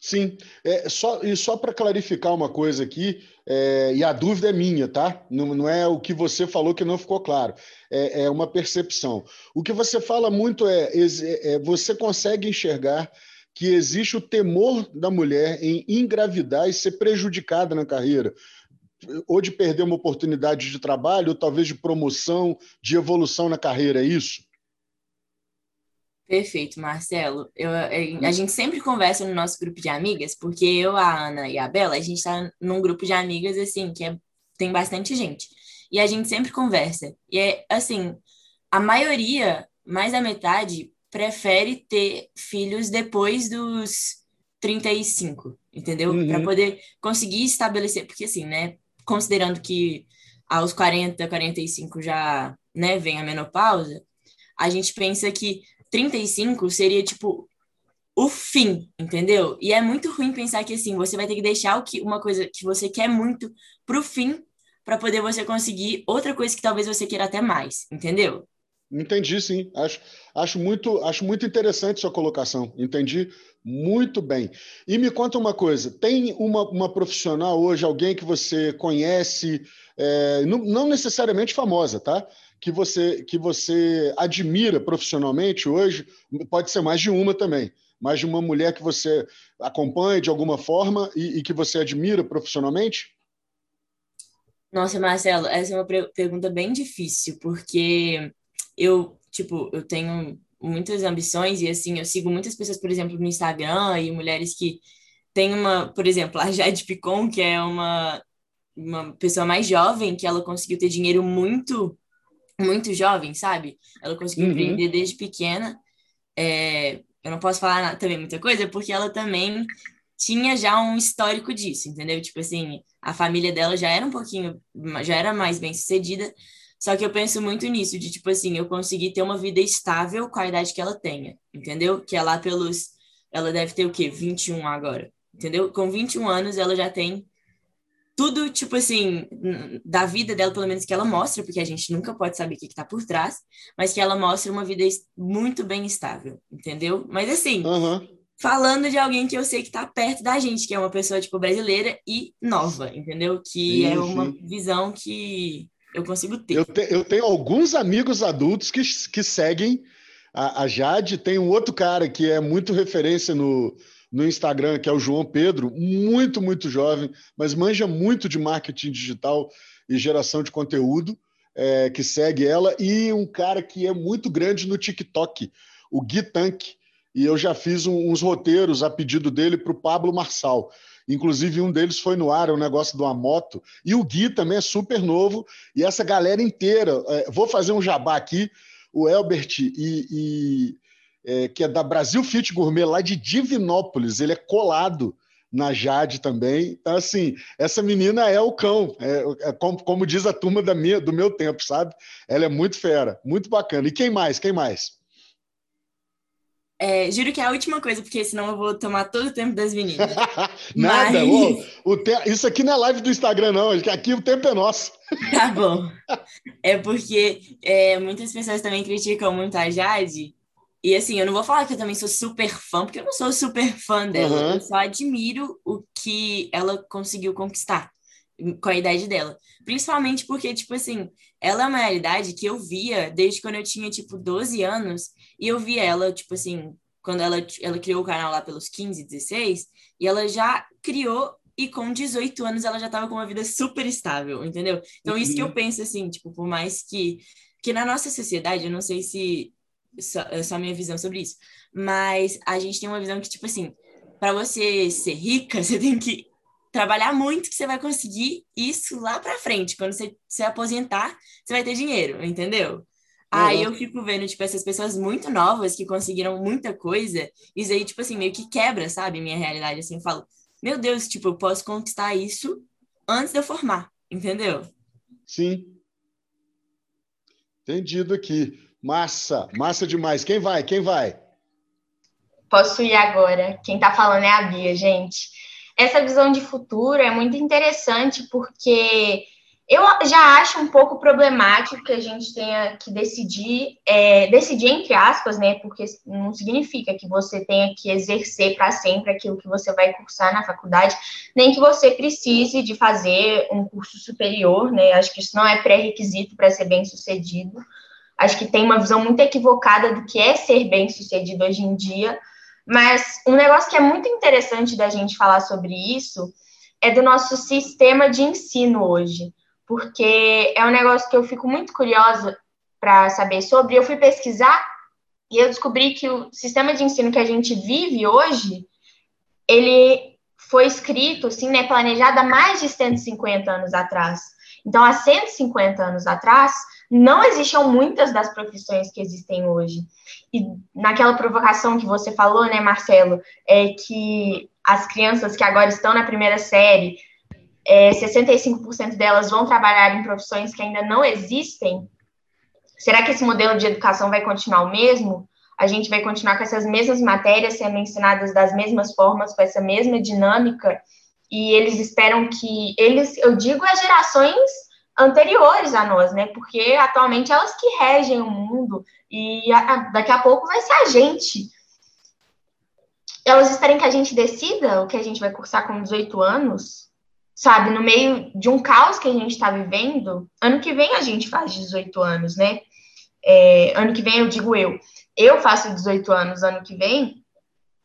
Speaker 1: Sim, é, só, e só para clarificar uma coisa aqui, é, e a dúvida é minha, tá? Não, não, é o que você falou que não ficou claro, é, é uma percepção. O que você fala muito é, é, é você consegue enxergar que existe o temor da mulher em engravidar e ser prejudicada na carreira, ou de perder uma oportunidade de trabalho, ou talvez de promoção, de evolução na carreira, é isso?
Speaker 2: Perfeito, Marcelo. Eu, a gente sempre conversa no nosso grupo de amigas, porque eu, a Ana e a Bela, a gente está num grupo de amigas, assim, que é, tem bastante gente. E a gente sempre conversa. E é, assim, a maioria, mais da metade, prefere ter filhos depois dos 35, entendeu? Uhum. Para poder conseguir estabelecer, porque assim, né, considerando que aos 40, 45 já, né, vem a menopausa, a gente pensa que 35 seria tipo o fim, entendeu? E é muito ruim pensar que assim, você vai ter que deixar o que uma coisa que você quer muito pro fim para poder você conseguir outra coisa que talvez você queira até mais, entendeu?
Speaker 1: Entendi, sim. Acho, acho, muito, acho muito interessante sua colocação. Entendi muito bem. E me conta uma coisa: tem uma, uma profissional hoje, alguém que você conhece, é, não, não, necessariamente famosa, tá? Que você, que você admira profissionalmente hoje, pode ser mais de uma também, mais de uma mulher que você acompanha de alguma forma e, e que você admira profissionalmente?
Speaker 2: Nossa, Marcelo, essa é uma pergunta bem difícil, porque eu, tipo, eu tenho muitas ambições e, assim, eu sigo muitas pessoas, por exemplo, no Instagram e mulheres que têm uma, por exemplo, a Jade Picon, que é uma, uma pessoa mais jovem, que ela conseguiu ter dinheiro muito muito jovem, sabe? Ela conseguiu
Speaker 1: Uhum.
Speaker 2: empreender desde pequena. É, eu não posso falar também muita coisa, porque ela também tinha já um histórico disso, entendeu? Tipo assim, a família dela já era um pouquinho, já era mais bem sucedida, só que eu penso muito nisso, de tipo assim, eu conseguir ter uma vida estável com a idade que ela tenha, entendeu? Que é lá pelos, ela deve ter o quê? 21 agora, entendeu? Com 21 anos ela já tem tudo, tipo assim, da vida dela, pelo menos que ela mostra, porque a gente nunca pode saber o que, que tá por trás, mas que ela mostra uma vida muito bem estável, entendeu? Mas assim,
Speaker 1: Aham.
Speaker 2: falando de alguém que eu sei que tá perto da gente, que é uma pessoa, tipo, brasileira e nova, entendeu? Que é uma visão que eu consigo ter.
Speaker 1: Eu, te- eu tenho alguns amigos adultos que, que seguem a, a Jade. Tem um outro cara que é muito referência no, no Instagram, que é o João Pedro, muito, muito jovem, mas manja muito de marketing digital e geração de conteúdo, é, que segue ela, e um cara que é muito grande no TikTok, o Gui Tank. E eu já fiz um- uns roteiros a pedido dele para o Pablo Marçal. Inclusive, um deles foi no ar, é um negócio de uma moto. E o Gui também é super novo. E essa galera inteira, é, vou fazer um jabá aqui, o Elbert, e, e, é, que é da Brasil Fit Gourmet, lá de Divinópolis, ele é colado na Jade também. Então, assim, essa menina é o cão, é, é como, como diz a turma minha, do meu tempo, sabe? Ela é muito fera, muito bacana. E quem mais? Quem mais?
Speaker 2: É, juro que é a última coisa, porque senão eu vou tomar todo o tempo das meninas.
Speaker 1: Nada,
Speaker 2: Mas-
Speaker 1: ô, te- isso aqui não é live do Instagram, não. Aqui o tempo é nosso.
Speaker 2: Tá bom. É porque é, muitas pessoas também criticam muito a Jade. E assim, eu não vou falar que eu também sou super fã, porque eu não sou super fã dela.
Speaker 1: Uhum.
Speaker 2: Eu só admiro o que ela conseguiu conquistar com a idade dela. Principalmente porque, tipo assim, ela é uma realidade que eu via desde quando eu tinha, tipo, 12 anos. E eu via ela, tipo assim, quando ela, ela criou o canal lá pelos 15, 16. E ela já criou e com 18 anos ela já estava com uma vida super estável, entendeu? Então, isso que eu
Speaker 1: Uhum.
Speaker 2: penso, assim, tipo, por mais que, que na nossa sociedade, eu não sei se só, é só a minha visão sobre isso, mas a gente tem uma visão que, tipo assim, para você ser rica, você tem que trabalhar muito que você vai conseguir isso lá para frente. Quando você se aposentar, você vai ter dinheiro, entendeu? Aí
Speaker 1: Uhum.
Speaker 2: eu fico vendo, tipo, essas pessoas muito novas que conseguiram muita coisa, isso aí, tipo assim, meio que quebra, sabe, minha realidade, assim, eu falo, meu Deus, tipo, eu posso conquistar isso antes de eu formar, entendeu?
Speaker 1: Sim. Entendido aqui. Massa, massa demais. Quem vai? Quem vai?
Speaker 3: Posso ir agora. Quem está falando é a Bia, gente. Essa visão de futuro é muito interessante porque eu já acho um pouco problemático que a gente tenha que decidir, é, decidir entre aspas, né? Porque não significa que você tenha que exercer para sempre aquilo que você vai cursar na faculdade, nem que você precise de fazer um curso superior, né? Acho que isso não é pré-requisito para ser bem sucedido. Acho que tem uma visão muito equivocada do que é ser bem sucedido hoje em dia. Mas um negócio que é muito interessante da gente falar sobre isso é do nosso sistema de ensino hoje, porque é um negócio que eu fico muito curiosa para saber sobre. Eu fui pesquisar e eu descobri que o sistema de ensino que a gente vive hoje, ele foi escrito, assim, né, planejado há mais de 150 anos atrás. Então, há 150 anos atrás, não existiam muitas das profissões que existem hoje. E naquela provocação que você falou, né, Marcelo, é que as crianças que agora estão na primeira série, é, 65% delas vão trabalhar em profissões que ainda não existem. Será que esse modelo de educação vai continuar o mesmo? A gente vai continuar com essas mesmas matérias sendo ensinadas das mesmas formas, com essa mesma dinâmica? E eles esperam que eles, eu digo, as gerações anteriores a nós, né? Porque atualmente elas que regem o mundo e a, daqui a pouco vai ser a gente. Elas esperem que a gente decida o que a gente vai cursar com 18 anos, sabe? No meio de um caos que a gente está vivendo. Ano que vem a gente faz 18 anos, né? É, ano que vem eu digo eu. Eu faço 18 anos ano que vem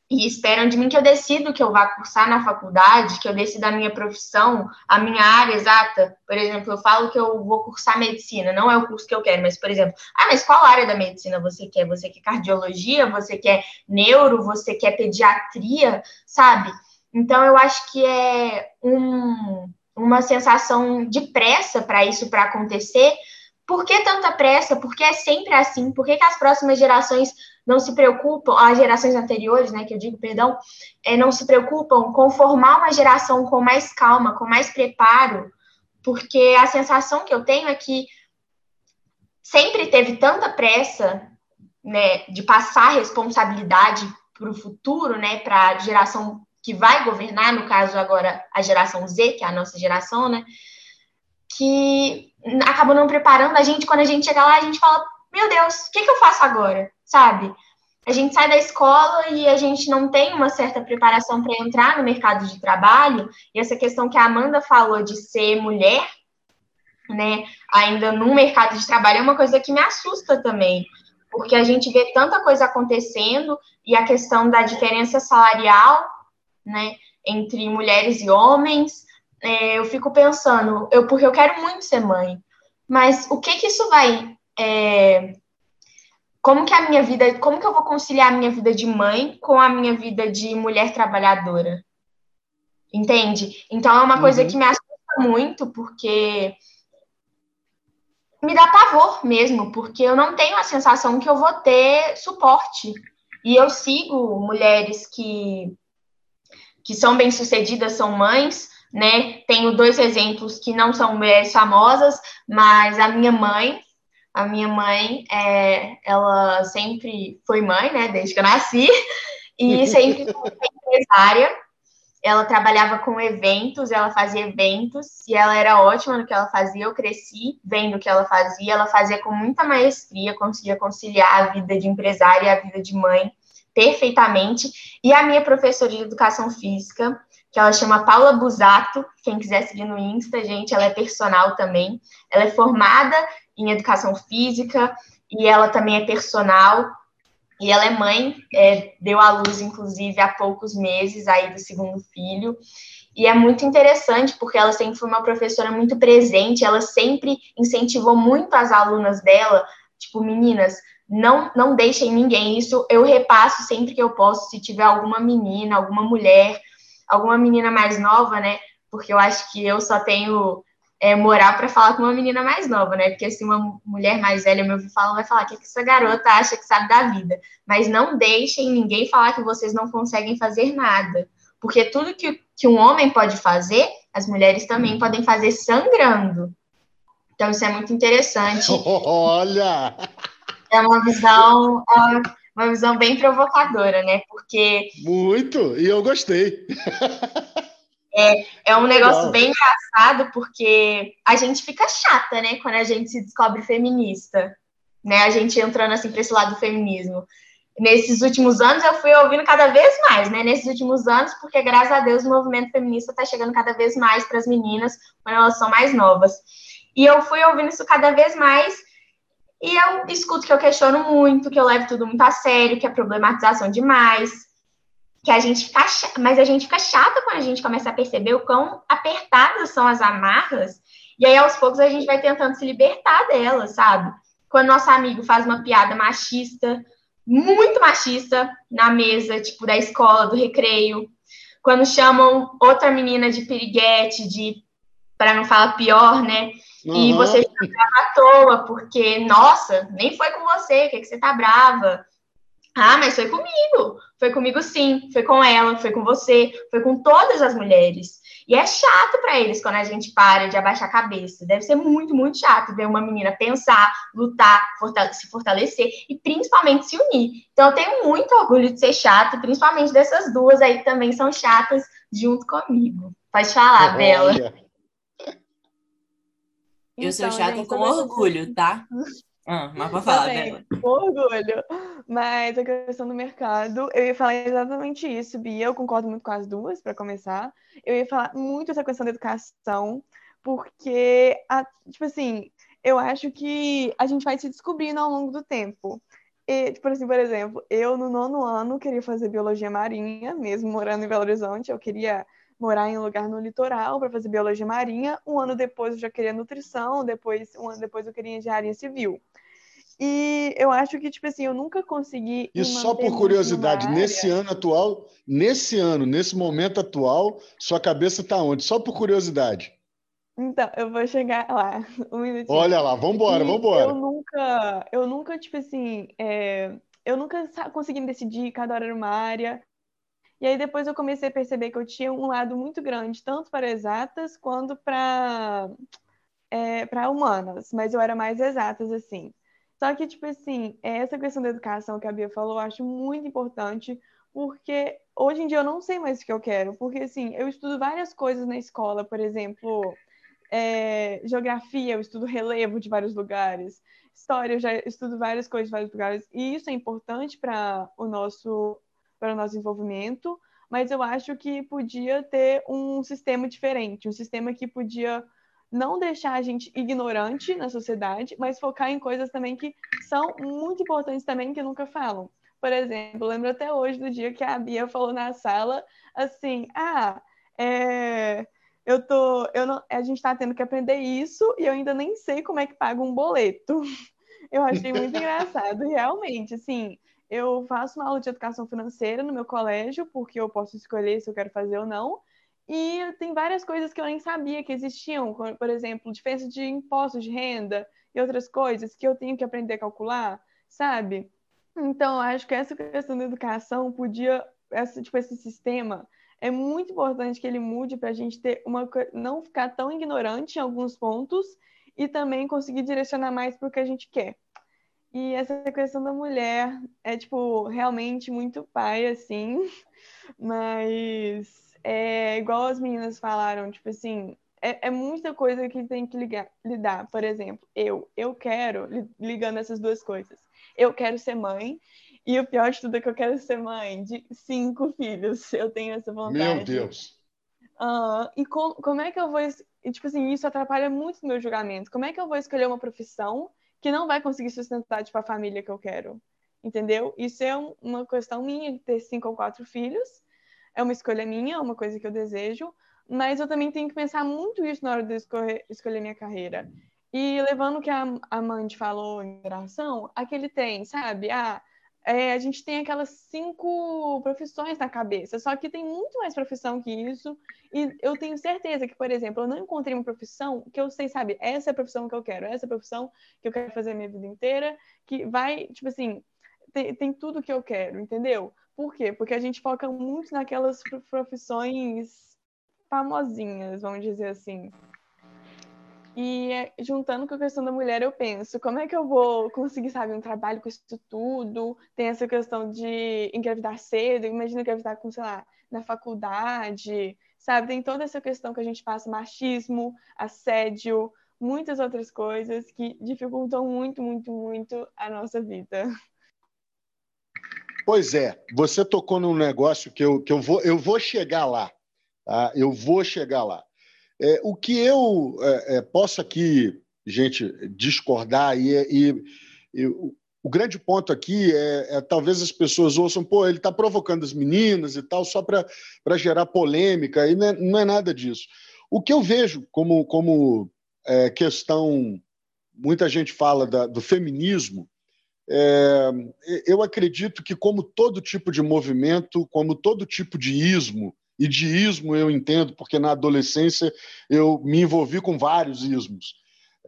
Speaker 3: e esperam de mim que eu decida que eu vá cursar na faculdade, que eu decida a minha profissão, a minha área exata. Por exemplo, eu falo que eu vou cursar medicina, não é o curso que eu quero, mas, por exemplo, ah, mas qual área da medicina você quer? Você quer cardiologia? Você quer neuro? Você quer pediatria? Sabe? Então, eu acho que é um, uma sensação de pressa para isso para acontecer, por que tanta pressa? Por que é sempre assim? Por que, que as próximas gerações não se preocupam, as gerações anteriores, né, que eu digo, perdão, é, não se preocupam com formar uma geração com mais calma, com mais preparo? Porque a sensação que eu tenho é que sempre teve tanta pressa, né, de passar responsabilidade para o futuro, né, para a geração que vai governar, no caso agora a geração Z, que é a nossa geração, né, que acabou não preparando a gente. Quando a gente chega lá, a gente fala: Meu Deus, o que, que eu faço agora? Sabe? A gente sai da escola e a gente não tem uma certa preparação para entrar no mercado de trabalho. E essa questão que a Amanda falou de ser mulher, né, ainda no mercado de trabalho, é uma coisa que me assusta também, porque a gente vê tanta coisa acontecendo e a questão da diferença salarial, né, entre mulheres e homens, é, eu fico pensando, eu porque eu quero muito ser mãe, mas o que que isso vai, é, como que a minha vida, como que eu vou conciliar a minha vida de mãe com a minha vida de mulher trabalhadora? Entende? Então é uma uhum. coisa que me assusta muito, porque me dá pavor mesmo, porque eu não tenho a sensação que eu vou ter suporte. E eu sigo mulheres que, que são bem-sucedidas, são mães, né? Tenho dois exemplos que não são mulheres famosas, mas a minha mãe, a minha mãe, é, ela sempre foi mãe, né? Desde que eu nasci, e sempre foi empresária. Ela trabalhava com eventos, ela fazia eventos, e ela era ótima no que ela fazia. Eu cresci vendo o que ela fazia, ela fazia com muita maestria, conseguia conciliar a vida de empresária e a vida de mãe perfeitamente. E a minha professora de educação física, que ela chama Paula Busato. Quem quiser seguir no Insta, gente, ela é personal também. Ela é formada em educação física e ela também é personal. E ela é mãe, é, deu à luz, inclusive, há poucos meses aí do segundo filho. E é muito interessante, porque ela sempre foi uma professora muito presente, ela sempre incentivou muito as alunas dela, tipo, meninas, não, não deixem ninguém. Isso eu repasso sempre que eu posso, se tiver alguma menina, alguma mulher alguma menina mais nova, né? Porque eu acho que eu só tenho é, moral para falar com uma menina mais nova, né? Porque se uma mulher mais velha me ouvir falar, vai falar o que, que essa garota acha que sabe da vida. Mas não deixem ninguém falar que vocês não conseguem fazer nada. Porque tudo que, que um homem pode fazer, as mulheres também podem fazer sangrando. Então, isso é muito interessante.
Speaker 1: Olha!
Speaker 3: É uma visão. É uma visão bem provocadora, né? Porque.
Speaker 1: Muito, e eu gostei.
Speaker 3: É, é um negócio Legal. bem engraçado, porque a gente fica chata, né? Quando a gente se descobre feminista, né? A gente entrando assim para esse lado do feminismo. Nesses últimos anos eu fui ouvindo cada vez mais, né? Nesses últimos anos, porque graças a Deus o movimento feminista está chegando cada vez mais para as meninas quando elas são mais novas. E eu fui ouvindo isso cada vez mais e eu escuto que eu questiono muito, que eu levo tudo muito a sério, que é problematização demais, que a gente fica mas a gente fica chata quando a gente começa a perceber o quão apertadas são as amarras, e aí aos poucos a gente vai tentando se libertar delas, sabe? Quando nosso amigo faz uma piada machista, muito machista, na mesa, tipo, da escola, do recreio, quando chamam outra menina de piriguete, de, para não falar pior, né? Uhum. E você fica brava à toa, porque, nossa, nem foi com você, o que, que você tá brava? Ah, mas foi comigo. Foi comigo sim, foi com ela, foi com você, foi com todas as mulheres. E é chato para eles quando a gente para de abaixar a cabeça. Deve ser muito, muito chato ver uma menina pensar, lutar, se fortalecer e principalmente se unir. Então eu tenho muito orgulho de ser chato, principalmente dessas duas aí que também são chatas junto comigo. Pode falar, Bela.
Speaker 2: Eu então, sou chata gente, com orgulho, tá? Ah, mas pra falar dela.
Speaker 4: Com orgulho. Mas a questão do mercado, eu ia falar exatamente isso, Bia. Eu concordo muito com as duas, para começar. Eu ia falar muito essa questão da educação, porque, a, tipo assim, eu acho que a gente vai se descobrindo ao longo do tempo. E, tipo assim, por exemplo, eu no nono ano queria fazer biologia marinha, mesmo morando em Belo Horizonte, eu queria morar em um lugar no litoral para fazer biologia marinha. Um ano depois eu já queria nutrição, depois um ano depois eu queria engenharia civil. E eu acho que, tipo assim, eu nunca consegui.
Speaker 1: E só por curiosidade, nesse ano atual, nesse ano, nesse momento atual, sua cabeça está onde? Só por curiosidade.
Speaker 4: Então, eu vou chegar lá. Um minutinho.
Speaker 1: Olha lá, vambora,
Speaker 4: E
Speaker 1: vambora.
Speaker 4: Eu nunca, eu nunca, tipo assim, é, eu nunca consegui decidir, cada hora era uma área. E aí depois eu comecei a perceber que eu tinha um lado muito grande, tanto para exatas quanto para é, para humanas, mas eu era mais exatas, assim. Só que, tipo assim, essa questão da educação que a Bia falou, eu acho muito importante, porque hoje em dia eu não sei mais o que eu quero, porque, assim, eu estudo várias coisas na escola, por exemplo, é, geografia, eu estudo relevo de vários lugares, história, eu já estudo várias coisas de vários lugares, e isso é importante para o nosso, para o nosso desenvolvimento, mas eu acho que podia ter um sistema diferente, um sistema que podia não deixar a gente ignorante na sociedade, mas focar em coisas também que são muito importantes também que nunca falam. Por exemplo, lembro até hoje do dia que a Bia falou na sala assim: "Ah, é, eu tô, eu não, a gente está tendo que aprender isso e eu ainda nem sei como é que paga um boleto". Eu achei muito engraçado, realmente, assim, eu faço uma aula de educação financeira no meu colégio, porque eu posso escolher se eu quero fazer ou não. E tem várias coisas que eu nem sabia que existiam, como, por exemplo, diferença de impostos de renda e outras coisas que eu tenho que aprender a calcular, sabe? Então, acho que essa questão da educação podia, essa, tipo, esse sistema é muito importante que ele mude para a gente ter uma, não ficar tão ignorante em alguns pontos e também conseguir direcionar mais para o que a gente quer. E essa questão da mulher é, tipo, realmente muito pai, assim, mas é igual as meninas falaram, tipo assim, é, é muita coisa que tem que ligar, lidar. Por exemplo, eu, eu quero, li- ligando essas duas coisas, eu quero ser mãe, e o pior de tudo é que eu quero ser mãe de cinco filhos. Eu tenho essa vontade.
Speaker 1: Meu Deus.
Speaker 4: Ah, e com- como é que eu vou. e, tipo assim, isso atrapalha muito o meu julgamento. Como é que eu vou escolher uma profissão que não vai conseguir sustentar, tipo, a família que eu quero? Entendeu? Isso é um- uma questão minha de ter cinco ou quatro filhos. É uma escolha minha, é uma coisa que eu desejo. Mas eu também tenho que pensar muito isso na hora de escolher, escolher minha carreira. E levando o que a, a Mandy falou em oração, aquele tem, sabe? Ah, é, a gente tem aquelas cinco profissões na cabeça, só que tem muito mais profissão que isso. E eu tenho certeza que, por exemplo, eu não encontrei uma profissão que eu sei, sabe, essa é a profissão que eu quero, essa é a profissão que eu quero fazer a minha vida inteira, que vai, tipo assim, tem, tem tudo que eu quero, entendeu? Por quê? Porque a gente foca muito naquelas pro- profissões famosinhas, vamos dizer assim. E é, juntando com a questão da mulher, eu penso, como é que eu vou conseguir, sabe, um trabalho com isso tudo? Tem essa questão de engravidar cedo, imagina engravidar com, sei lá, na faculdade, sabe? Tem toda essa questão que a gente passa, machismo, assédio, muitas outras coisas que dificultam muito, muito, muito a nossa vida.
Speaker 1: Pois é, você tocou num negócio que eu, que eu, vou, eu vou chegar lá. Tá? Eu vou chegar lá. É, o que eu é, é, posso aqui, gente, discordar, e, e, e o, o grande ponto aqui é, é, talvez as pessoas ouçam, pô, ele está provocando as meninas e tal, só para gerar polêmica, e não é, não é, nada disso. O que eu vejo como, como é, questão, muita gente fala da, do feminismo, é, eu acredito que, como todo tipo de movimento, como todo tipo de ismo, e de ismo eu entendo, porque na adolescência eu me envolvi com vários ismos.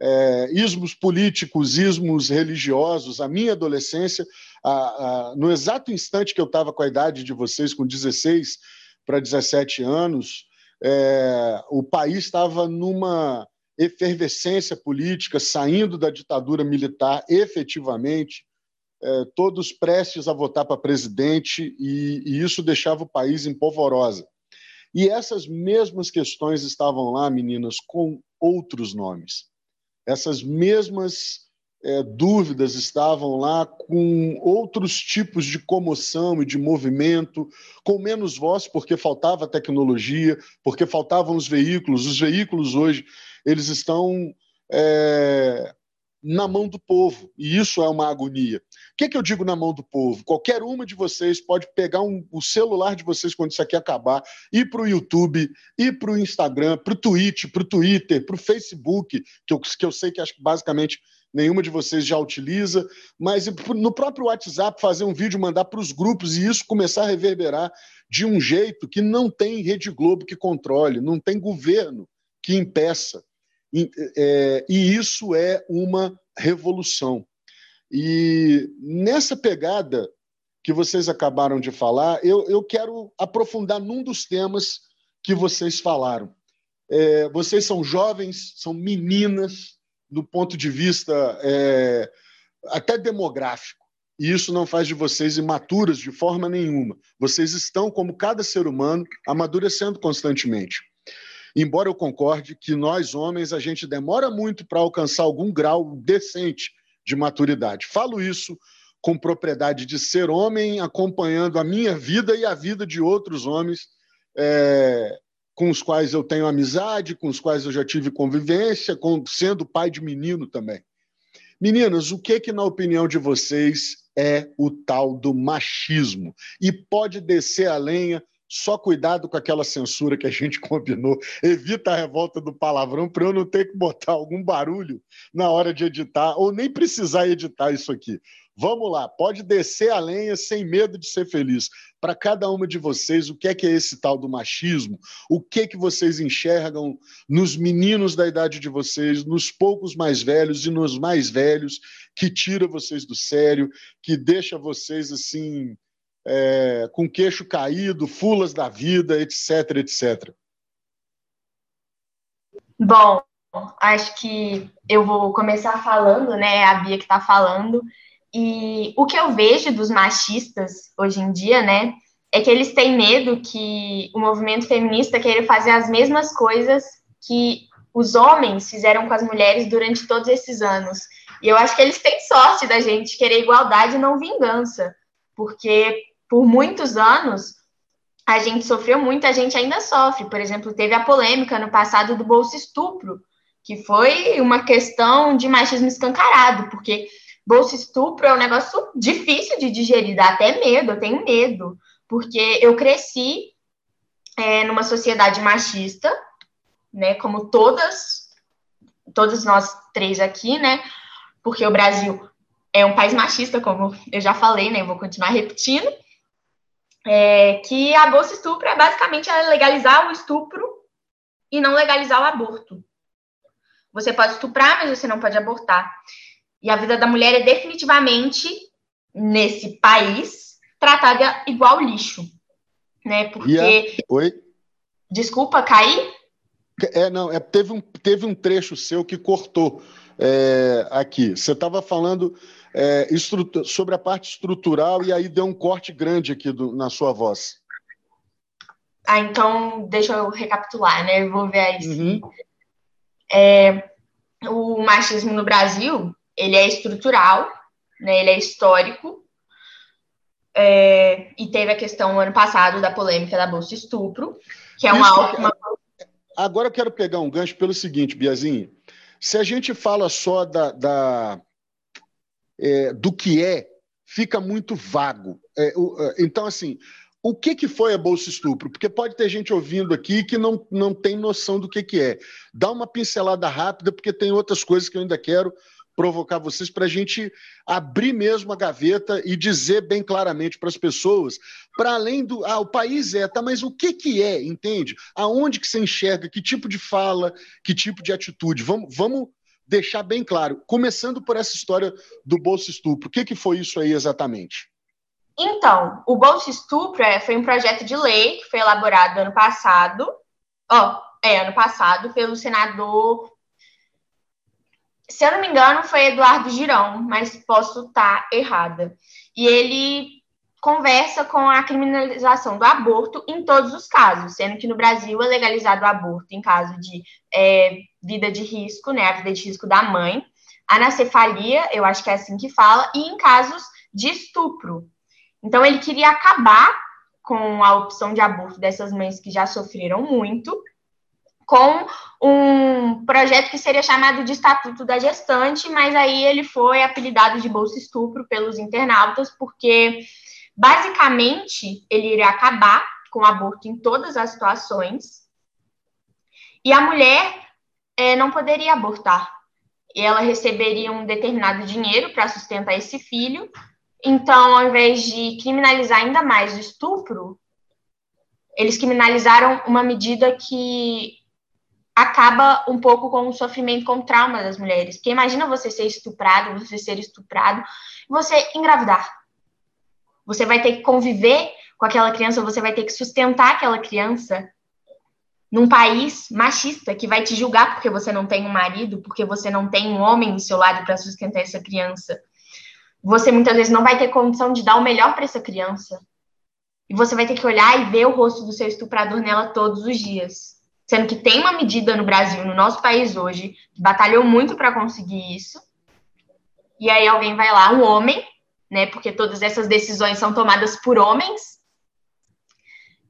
Speaker 1: É, ismos políticos, ismos religiosos. A minha adolescência, a, a, no exato instante que eu estava com a idade de vocês, com 16 para 17 anos, é, o país estava numa efervescência política, saindo da ditadura militar efetivamente, é, todos prestes a votar para presidente, e, e isso deixava o país em polvorosa. E essas mesmas questões estavam lá, meninas, com outros nomes. Essas mesmas é, dúvidas estavam lá com outros tipos de comoção e de movimento, com menos voz, porque faltava tecnologia, porque faltavam os veículos. Os veículos hoje eles estão é, na mão do povo, e isso é uma agonia. O que, é que eu digo na mão do povo? Qualquer uma de vocês pode pegar um, o celular de vocês quando isso aqui acabar, ir para o YouTube, ir para o Instagram, para o Twitch, para o Twitter, para o Facebook, que eu, que eu sei que acho que basicamente nenhuma de vocês já utiliza, mas no próprio WhatsApp fazer um vídeo, mandar para os grupos e isso começar a reverberar de um jeito que não tem Rede Globo que controle, não tem governo que impeça E, é, e isso é uma revolução. E nessa pegada que vocês acabaram de falar, eu, eu quero aprofundar num dos temas que vocês falaram. É, vocês são jovens, são meninas, do ponto de vista é, até demográfico. E isso não faz de vocês imaturas de forma nenhuma. Vocês estão, como cada ser humano, amadurecendo constantemente. Embora eu concorde que nós, homens, a gente demora muito para alcançar algum grau decente de maturidade. Falo isso com propriedade de ser homem, acompanhando a minha vida e a vida de outros homens é, com os quais eu tenho amizade, com os quais eu já tive convivência, com, sendo pai de menino também. Meninas, o que que na opinião de vocês é o tal do machismo? E pode descer a lenha, só cuidado com aquela censura que a gente combinou. Evita a revolta do palavrão para eu não ter que botar algum barulho na hora de editar ou nem precisar editar isso aqui. Vamos lá, pode descer a lenha sem medo de ser feliz. Para cada uma de vocês, o que é que é esse tal do machismo? O que é que vocês enxergam nos meninos da idade de vocês, nos poucos mais velhos e nos mais velhos, que tira vocês do sério, que deixa vocês assim é, com queixo caído, fulas da vida, etc, etc.
Speaker 3: Bom, acho que eu vou começar falando, né? A Bia que está falando. E o que eu vejo dos machistas hoje em dia, né, é que eles têm medo que o movimento feminista queira fazer as mesmas coisas que os homens fizeram com as mulheres durante todos esses anos. E eu acho que eles têm sorte da gente querer igualdade e não vingança, porque por muitos anos a gente sofreu muito, a gente ainda sofre. Por exemplo, teve a polêmica no passado do bolso estupro, que foi uma questão de machismo escancarado, porque bolsa estupro é um negócio difícil de digerir, dá até medo, eu tenho medo, porque eu cresci é, numa sociedade machista, né, como todas, todos nós três aqui, né, porque o Brasil é um país machista, como eu já falei, né, eu vou continuar repetindo, é, que a bolsa estupro é basicamente legalizar o estupro e não legalizar o aborto. Você pode estuprar, mas você não pode abortar. E a vida da mulher é definitivamente, nesse país, tratada igual lixo. Né? Porque. A...
Speaker 1: Oi?
Speaker 3: Desculpa, caí?
Speaker 1: É, não, é, teve, um, teve um trecho seu que cortou é, aqui. Você estava falando é, sobre a parte estrutural e aí deu um corte grande aqui do, na sua voz.
Speaker 3: Ah, então deixa eu recapitular, né? Eu vou ver aí. Uhum. É, o machismo no Brasil ele é estrutural, né, ele é histórico, é, e teve a questão ano passado da polêmica da bolsa estupro, que é uma Isso,
Speaker 1: Agora eu quero pegar um gancho pelo seguinte, Biazinho. Se a gente fala só da, da é, do que é, fica muito vago. É, o, é, então, assim, o que, que foi a Bolsa Estupro? Porque pode ter gente ouvindo aqui que não, não tem noção do que, que é. Dá uma pincelada rápida, porque tem outras coisas que eu ainda quero provocar vocês para a gente abrir mesmo a gaveta e dizer bem claramente para as pessoas, para além do ah, o país é, tá, mas o que que é, entende? Aonde que você enxerga, que tipo de fala, que tipo de atitude? Vamos, vamos deixar bem claro, começando por essa história do bolso estupro. O que que foi isso aí exatamente?
Speaker 3: Então, o bolso estupro é, foi um projeto de lei que foi elaborado ano passado, ó, é, ano passado, pelo senador se eu não me engano, foi Eduardo Girão, mas posso estar errada. E ele conversa com a criminalização do aborto em todos os casos, sendo que no Brasil é legalizado o aborto em caso de é, vida de risco, né, a vida de risco da mãe, anacefalia, eu acho que é assim que fala, e em casos de estupro. Então ele queria acabar com a opção de aborto dessas mães que já sofreram muito com um projeto que seria chamado de Estatuto da Gestante, mas aí ele foi apelidado de Bolsa Estupro pelos internautas, porque basicamente ele iria acabar com o aborto em todas as situações. E a mulher é, não poderia abortar. E ela receberia um determinado dinheiro para sustentar esse filho. Então, ao invés de criminalizar ainda mais o estupro, eles criminalizaram uma medida que acaba um pouco com o sofrimento, com o trauma das mulheres. Porque imagina você ser estuprado, você ser estuprado, você engravidar. Você vai ter que conviver com aquela criança, você vai ter que sustentar aquela criança num país machista que vai te julgar porque você não tem um marido, porque você não tem um homem do seu lado para sustentar essa criança. Você muitas vezes não vai ter condição de dar o melhor para essa criança. E você vai ter que olhar e ver o rosto do seu estuprador nela todos os dias. Sendo que tem uma medida no Brasil, no nosso país hoje, que batalhou muito para conseguir isso. E aí alguém vai lá, um homem, né? Porque todas essas decisões são tomadas por homens,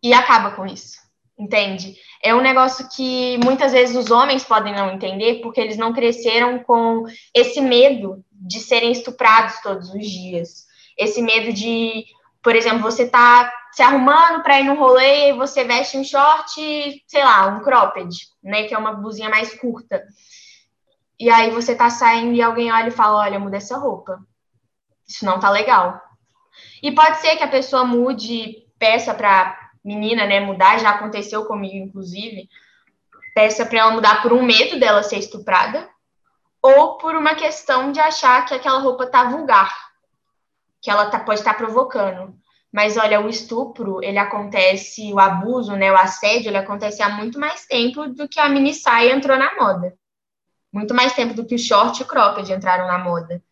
Speaker 3: e acaba com isso. Entende? É um negócio que muitas vezes os homens podem não entender porque eles não cresceram com esse medo de serem estuprados todos os dias. Esse medo de, por exemplo, você tá se arrumando para ir no rolê e você veste um short, sei lá, um cropped, né, que é uma blusinha mais curta. E aí você tá saindo e alguém olha e fala: "Olha, muda essa roupa. Isso não tá legal". E pode ser que a pessoa mude, peça para menina, né, mudar, já aconteceu comigo, inclusive, peça para ela mudar por um medo dela ser estuprada ou por uma questão de achar que aquela roupa tá vulgar, que ela tá, pode estar tá provocando. Mas olha, o estupro, ele acontece, o abuso, né, o assédio, ele acontece há muito mais tempo do que a mini saia entrou na moda. Muito mais tempo do que o short e o cropped entraram na moda.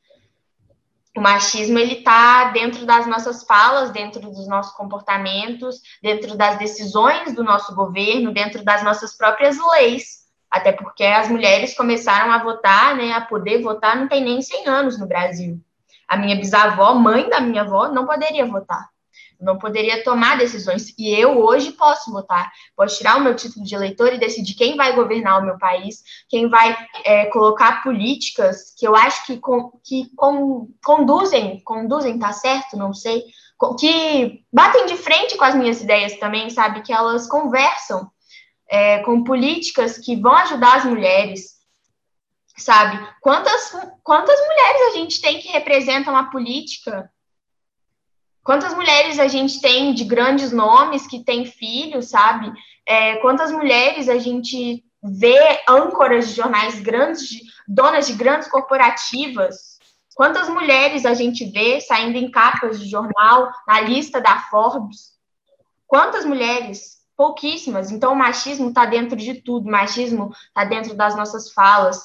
Speaker 3: O machismo ele está dentro das nossas falas, dentro dos nossos comportamentos, dentro das decisões do nosso governo, dentro das nossas próprias leis. Até porque as mulheres começaram a votar, né, a poder votar, não tem nem 100 anos no Brasil. A minha bisavó, mãe da minha avó, não poderia votar não poderia tomar decisões. E eu hoje posso votar, posso tirar o meu título de eleitor e decidir quem vai governar o meu país, quem vai é, colocar políticas que eu acho que, com, que com, conduzem, conduzem, tá certo? Não sei, que batem de frente com as minhas ideias também, sabe? Que elas conversam é, com políticas que vão ajudar as mulheres, sabe? Quantas, quantas mulheres a gente tem que representam a política? Quantas mulheres a gente tem de grandes nomes que têm filhos, sabe? É, quantas mulheres a gente vê âncoras de jornais grandes, de, donas de grandes corporativas? Quantas mulheres a gente vê saindo em capas de jornal, na lista da Forbes? Quantas mulheres? Pouquíssimas. Então, o machismo está dentro de tudo. O machismo está dentro das nossas falas,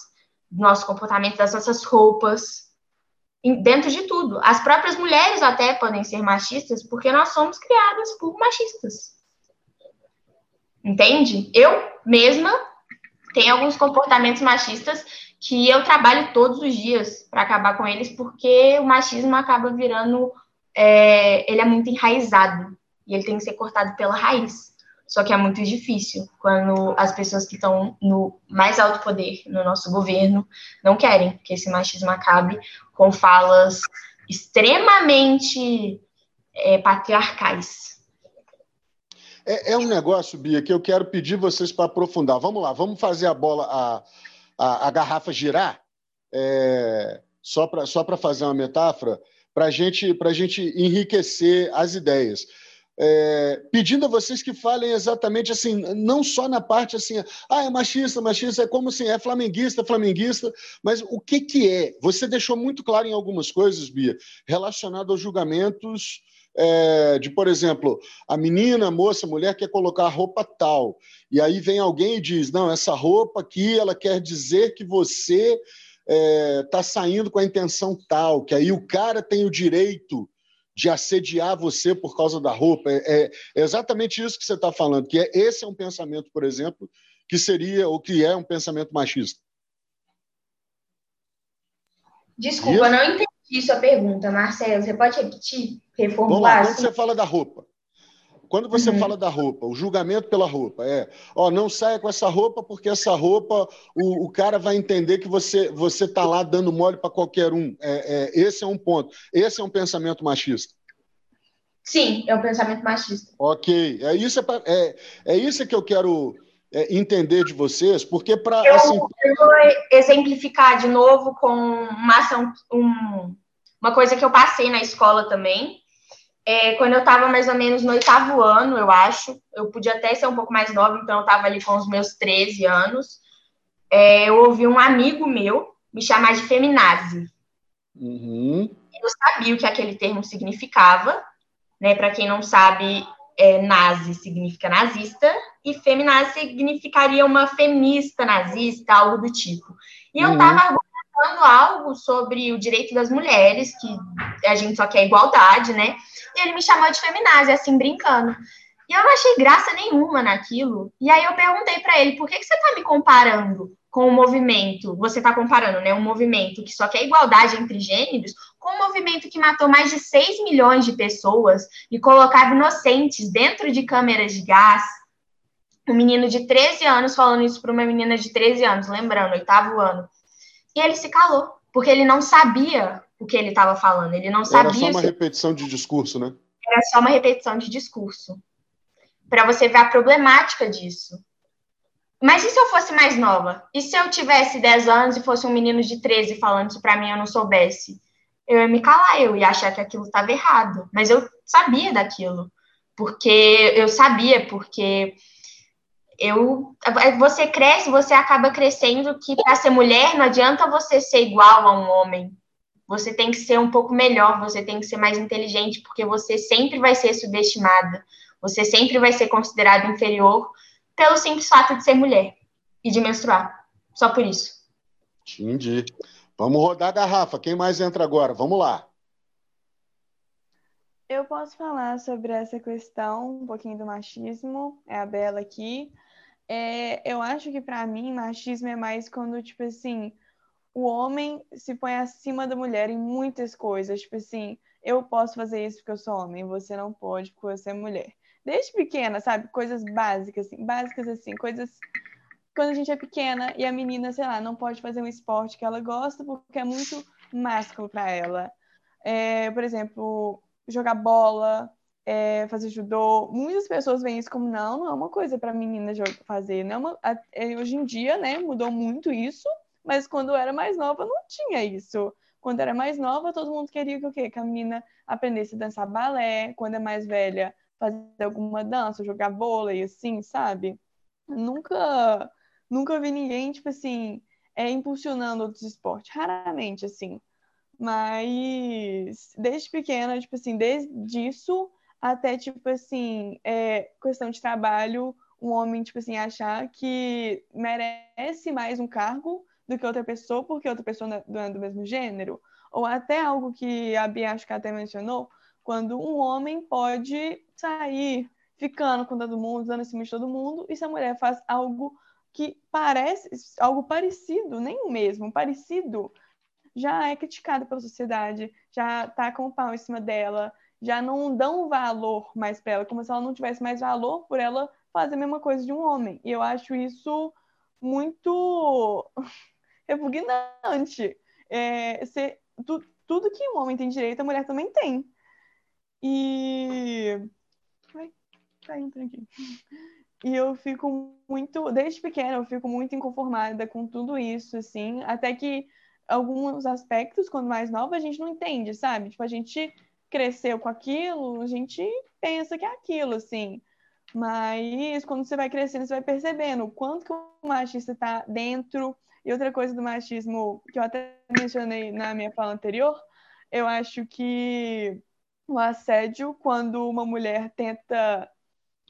Speaker 3: do nosso comportamento, das nossas roupas, dentro de tudo. As próprias mulheres até podem ser machistas porque nós somos criadas por machistas. Entende? Eu mesma tenho alguns comportamentos machistas que eu trabalho todos os dias para acabar com eles, porque o machismo acaba virando. É, ele é muito enraizado e ele tem que ser cortado pela raiz. Só que é muito difícil quando as pessoas que estão no mais alto poder, no nosso governo, não querem que esse machismo acabe com falas extremamente é, patriarcais.
Speaker 1: É, é, um negócio, Bia, que eu quero pedir vocês para aprofundar. Vamos lá, vamos fazer a bola, a, a, a garrafa girar, é, só para só fazer uma metáfora, para gente, a gente enriquecer as ideias é, pedindo a vocês que falem exatamente assim, não só na parte assim, ah, é machista, machista, é como assim, é flamenguista, flamenguista, mas o que que é? Você deixou muito claro em algumas coisas, Bia, relacionado aos julgamentos é, de, por exemplo, a menina, a moça, a mulher quer colocar roupa tal, e aí vem alguém e diz, não, essa roupa aqui, ela quer dizer que você está é, tá saindo com a intenção tal, que aí o cara tem o direito de assediar você por causa da roupa. É, é exatamente isso que você está falando, que é, esse é um pensamento, por exemplo, que seria ou que é um pensamento machista.
Speaker 3: Desculpa, isso? não entendi sua pergunta, Marcelo. Você pode repetir, reformular? Lá,
Speaker 1: quando você fala da roupa, quando você uhum. fala da roupa, o julgamento pela roupa é, ó, não saia com essa roupa porque essa roupa o, o cara vai entender que você você tá lá dando mole para qualquer um. É, é, esse é um ponto. Esse é um pensamento machista.
Speaker 3: Sim, é um pensamento machista.
Speaker 1: Ok, é isso é, pra, é, é isso que eu quero é, entender de vocês, porque para assim...
Speaker 3: eu vou exemplificar de novo com uma ação, um, uma coisa que eu passei na escola também é, quando eu estava mais ou menos no oitavo ano, eu acho, eu podia até ser um pouco mais nova, então eu estava ali com os meus 13 anos, é, eu ouvi um amigo meu me chamar de feminazi.
Speaker 1: Uhum.
Speaker 3: Eu sabia o que aquele termo significava, né? Para quem não sabe, é, nazi significa nazista e feminazi significaria uma feminista nazista, algo do tipo. E eu estava uhum. Argumentando algo sobre o direito das mulheres, que a gente só quer igualdade, né? E ele me chamou de feminazi, assim, brincando. E eu não achei graça nenhuma naquilo. E aí eu perguntei para ele, por que, que você está me comparando com o movimento? Você está comparando, né? Um movimento que só quer igualdade entre gêneros com um movimento que matou mais de 6 milhões de pessoas e colocava inocentes dentro de câmeras de gás. Um menino de 13 anos falando isso para uma menina de 13 anos, lembrando, oitavo ano. E ele se calou, porque ele não sabia o que ele estava falando. Ele não sabia. Era
Speaker 1: só uma repetição de discurso, né?
Speaker 3: Era só uma repetição de discurso. Para você ver a problemática disso. Mas e se eu fosse mais nova? E se eu tivesse 10 anos e fosse um menino de 13 falando isso para mim e eu não soubesse? Eu ia me calar, eu ia achar que aquilo estava errado. Mas eu sabia daquilo. Porque eu sabia, porque eu você cresce, você acaba crescendo que para ser mulher não adianta você ser igual a um homem você tem que ser um pouco melhor, você tem que ser mais inteligente, porque você sempre vai ser subestimada, você sempre vai ser considerada inferior pelo simples fato de ser mulher e de menstruar. Só por isso.
Speaker 1: Entendi. Vamos rodar a garrafa. Quem mais entra agora? Vamos lá.
Speaker 4: Eu posso falar sobre essa questão, um pouquinho do machismo. É a Bela aqui. É, eu acho que para mim machismo é mais quando tipo assim o homem se põe acima da mulher em muitas coisas. Tipo assim, eu posso fazer isso porque eu sou homem, você não pode porque você é mulher. Desde pequena, sabe? Coisas básicas, assim, básicas assim, coisas quando a gente é pequena e a menina, sei lá, não pode fazer um esporte que ela gosta porque é muito másculo para ela. É, por exemplo, jogar bola, é, fazer judô. Muitas pessoas veem isso como não, não é uma coisa para menina fazer. Não é uma, é, hoje em dia, né, mudou muito isso mas quando eu era mais nova não tinha isso. Quando era mais nova, todo mundo queria que o quê? Que a menina aprendesse a dançar balé, quando é mais velha, fazer alguma dança, jogar vôlei, assim, sabe? Nunca, nunca vi ninguém, tipo assim, é, impulsionando outros esportes. Raramente, assim. Mas desde pequena, tipo assim, desde isso até, tipo assim, é, questão de trabalho, um homem, tipo assim, achar que merece mais um cargo do que outra pessoa, porque outra pessoa não é do mesmo gênero. Ou até algo que a Bia acho que até mencionou, quando um homem pode sair ficando com todo mundo, dando em cima de todo mundo, e se a mulher faz algo que parece, algo parecido, nem o mesmo, parecido, já é criticada pela sociedade, já tá com o pau em cima dela, já não dão valor mais para ela, como se ela não tivesse mais valor por ela fazer a mesma coisa de um homem. E eu acho isso muito repugnante. É, ser, tu, tudo que um homem tem direito, a mulher também tem. E. Ai, tá entrando aqui. E eu fico muito, desde pequena, eu fico muito inconformada com tudo isso, assim, até que alguns aspectos, quando mais nova, a gente não entende, sabe? Tipo, a gente cresceu com aquilo, a gente pensa que é aquilo, assim. Mas quando você vai crescendo, você vai percebendo o quanto que o machista está dentro e outra coisa do machismo que eu até mencionei na minha fala anterior, eu acho que o assédio, quando uma mulher tenta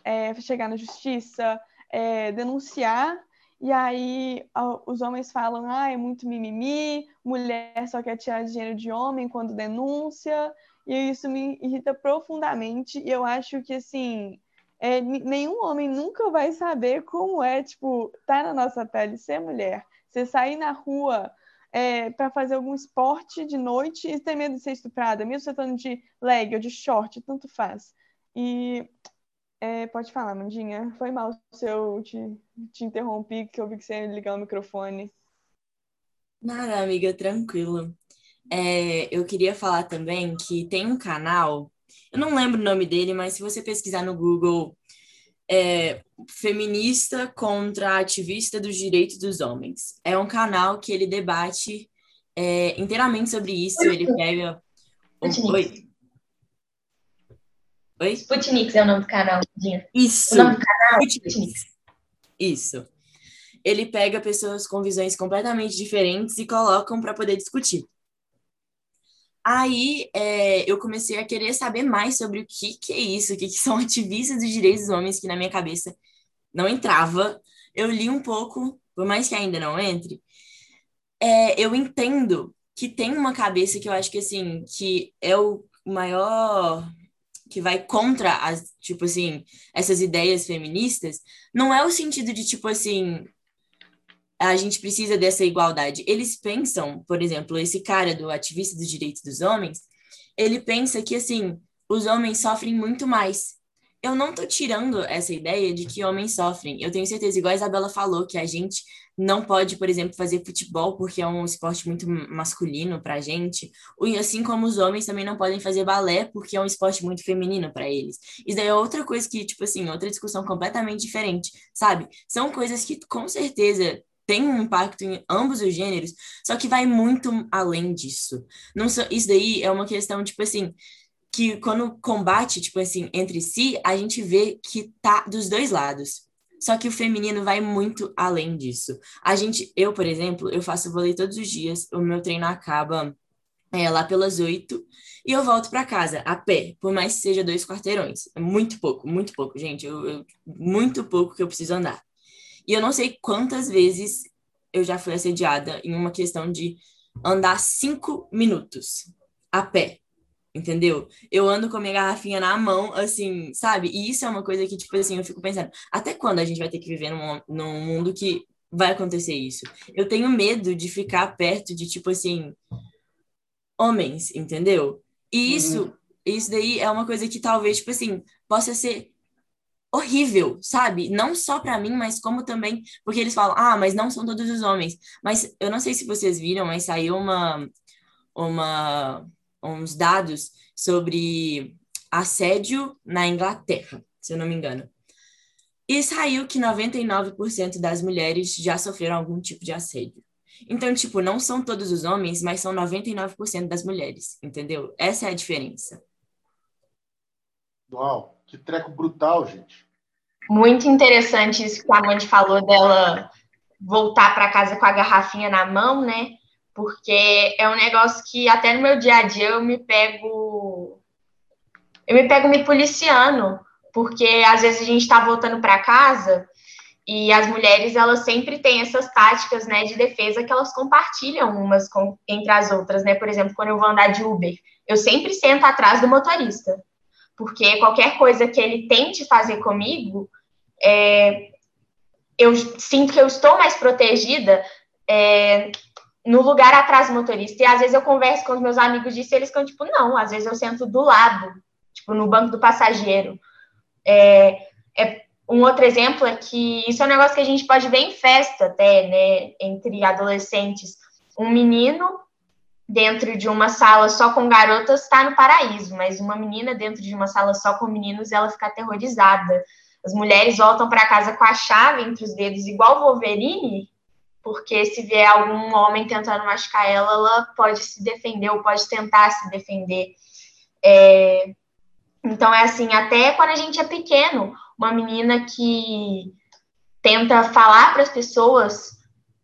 Speaker 4: é, chegar na justiça, é, denunciar, e aí os homens falam, ah, é muito mimimi, mulher só quer tirar dinheiro de homem quando denuncia, e isso me irrita profundamente, e eu acho que, assim, é, nenhum homem nunca vai saber como é, tipo, tá na nossa pele ser mulher. Você sair na rua é, para fazer algum esporte de noite e ter medo de ser estuprada, mesmo você estando de leg ou de short, tanto faz. E é, pode falar, Mandinha. Foi mal se eu te, te interrompi, que eu vi que você ia ligar o microfone.
Speaker 2: Nada, amiga, tranquilo. É, eu queria falar também que tem um canal, eu não lembro o nome dele, mas se você pesquisar no Google é, feminista contra ativista dos direitos dos homens. É um canal que ele debate é, inteiramente sobre isso. Ele pega. Oi. Oi?
Speaker 3: Sputniks é o nome do canal.
Speaker 2: Isso.
Speaker 3: O nome do canal é
Speaker 2: Sputniks. Isso. Ele pega pessoas com visões completamente diferentes e colocam para poder discutir. Aí é, eu comecei a querer saber mais sobre o que, que é isso, o que, que são ativistas dos direitos dos homens, que na minha cabeça não entrava. Eu li um pouco, por mais que ainda não entre, é, eu entendo que tem uma cabeça que eu acho que assim, que é o maior que vai contra as, tipo assim, essas ideias feministas, não é o sentido de tipo assim, a gente precisa dessa igualdade. Eles pensam, por exemplo, esse cara do ativista dos direitos dos homens, ele pensa que, assim, os homens sofrem muito mais. Eu não tô tirando essa ideia de que homens sofrem. Eu tenho certeza, igual a Isabela falou, que a gente não pode, por exemplo, fazer futebol porque é um esporte muito masculino pra gente. E assim como os homens também não podem fazer balé porque é um esporte muito feminino para eles. Isso daí é outra coisa que, tipo assim, outra discussão completamente diferente, sabe? São coisas que com certeza tem um impacto em ambos os gêneros, só que vai muito além disso. Não so, isso daí é uma questão, tipo assim, que quando combate, tipo assim, entre si, a gente vê que tá dos dois lados. Só que o feminino vai muito além disso. A gente, eu, por exemplo, eu faço vôlei todos os dias, o meu treino acaba é, lá pelas oito e eu volto para casa a pé, por mais que seja dois quarteirões. É muito pouco, muito pouco, gente. Eu, eu, muito pouco que eu preciso andar. E eu não sei quantas vezes eu já fui assediada em uma questão de andar cinco minutos a pé, entendeu? Eu ando com a minha garrafinha na mão, assim, sabe? E isso é uma coisa que, tipo assim, eu fico pensando, até quando a gente vai ter que viver num, num mundo que vai acontecer isso? Eu tenho medo de ficar perto de, tipo assim, homens, entendeu? E isso, uhum. isso daí é uma coisa que talvez, tipo assim, possa ser horrível, sabe? Não só para mim, mas como também porque eles falam: "Ah, mas não são todos os homens". Mas eu não sei se vocês viram, mas saiu uma uma uns dados sobre assédio na Inglaterra, se eu não me engano. E saiu que 99% das mulheres já sofreram algum tipo de assédio. Então, tipo, não são todos os homens, mas são 99% das mulheres, entendeu? Essa é a diferença.
Speaker 1: Uau! Que treco brutal, gente.
Speaker 3: Muito interessante isso que a Amanda falou dela voltar para casa com a garrafinha na mão, né? Porque é um negócio que até no meu dia a dia eu me pego eu me pego me policiando, porque às vezes a gente está voltando para casa e as mulheres elas sempre têm essas táticas, né, de defesa que elas compartilham umas com, entre as outras, né? Por exemplo, quando eu vou andar de Uber, eu sempre sento atrás do motorista porque qualquer coisa que ele tente fazer comigo, é, eu sinto que eu estou mais protegida é, no lugar atrás do motorista. E às vezes eu converso com os meus amigos disso e eles ficam tipo, não, às vezes eu sento do lado, tipo, no banco do passageiro. É, é, um outro exemplo é que isso é um negócio que a gente pode ver em festa até, né, entre adolescentes. Um menino dentro de uma sala só com garotas está no paraíso, mas uma menina dentro de uma sala só com meninos, ela fica aterrorizada. As mulheres voltam para casa com a chave entre os dedos, igual Wolverine, porque se vier algum homem tentando machucar ela, ela pode se defender ou pode tentar se defender. É... Então, é assim, até quando a gente é pequeno, uma menina que tenta falar para as pessoas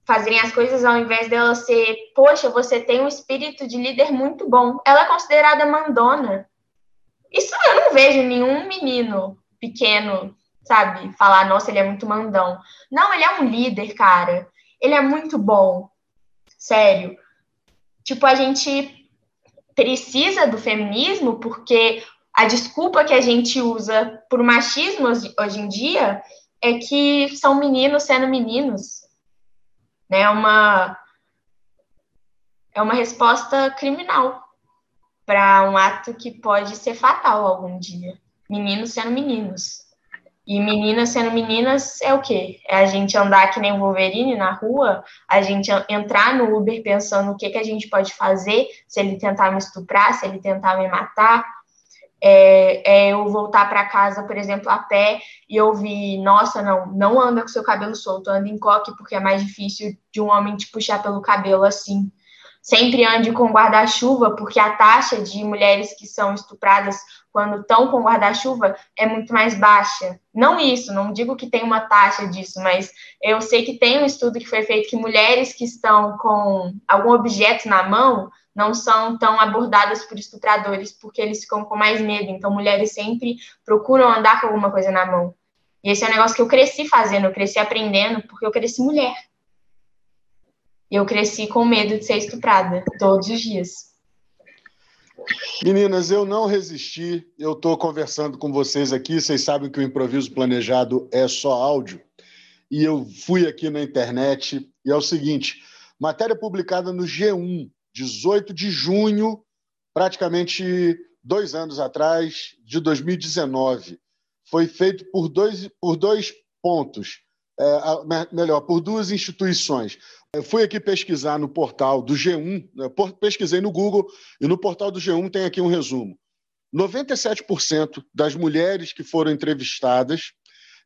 Speaker 3: fazerem as coisas ao invés dela ser, poxa, você tem um espírito de líder muito bom. Ela é considerada mandona. Isso eu não vejo nenhum menino pequeno, sabe, falar, nossa, ele é muito mandão. Não, ele é um líder, cara. Ele é muito bom. Sério. Tipo, a gente precisa do feminismo porque a desculpa que a gente usa por machismo hoje em dia é que são meninos sendo meninos né? É uma é uma resposta criminal para um ato que pode ser fatal algum dia. Meninos sendo meninos. E meninas sendo meninas é o quê? É a gente andar que nem Wolverine na rua, a gente entrar no Uber pensando o que, que a gente pode fazer se ele tentar me estuprar, se ele tentar me matar, é, é eu voltar para casa, por exemplo, a pé e ouvir, nossa, não, não anda com seu cabelo solto, anda em coque porque é mais difícil de um homem te puxar pelo cabelo assim, sempre ande com guarda-chuva, porque a taxa de mulheres que são estupradas quando estão com guarda-chuva é muito mais baixa. Não isso, não digo que tem uma taxa disso, mas eu sei que tem um estudo que foi feito que mulheres que estão com algum objeto na mão não são tão abordadas por estupradores, porque eles ficam com mais medo. Então, mulheres sempre procuram andar com alguma coisa na mão. E esse é um negócio que eu cresci fazendo, eu cresci aprendendo, porque eu cresci mulher. Eu cresci com medo de ser estuprada todos os dias.
Speaker 1: Meninas, eu não resisti. Eu estou conversando com vocês aqui. Vocês sabem que o improviso planejado é só áudio. E eu fui aqui na internet e é o seguinte: matéria publicada no G1, 18 de junho, praticamente dois anos atrás, de 2019. Foi feito por dois, por dois pontos. É, melhor, por duas instituições. Eu fui aqui pesquisar no portal do G1, né, pesquisei no Google, e no portal do G1 tem aqui um resumo. 97% das mulheres que foram entrevistadas,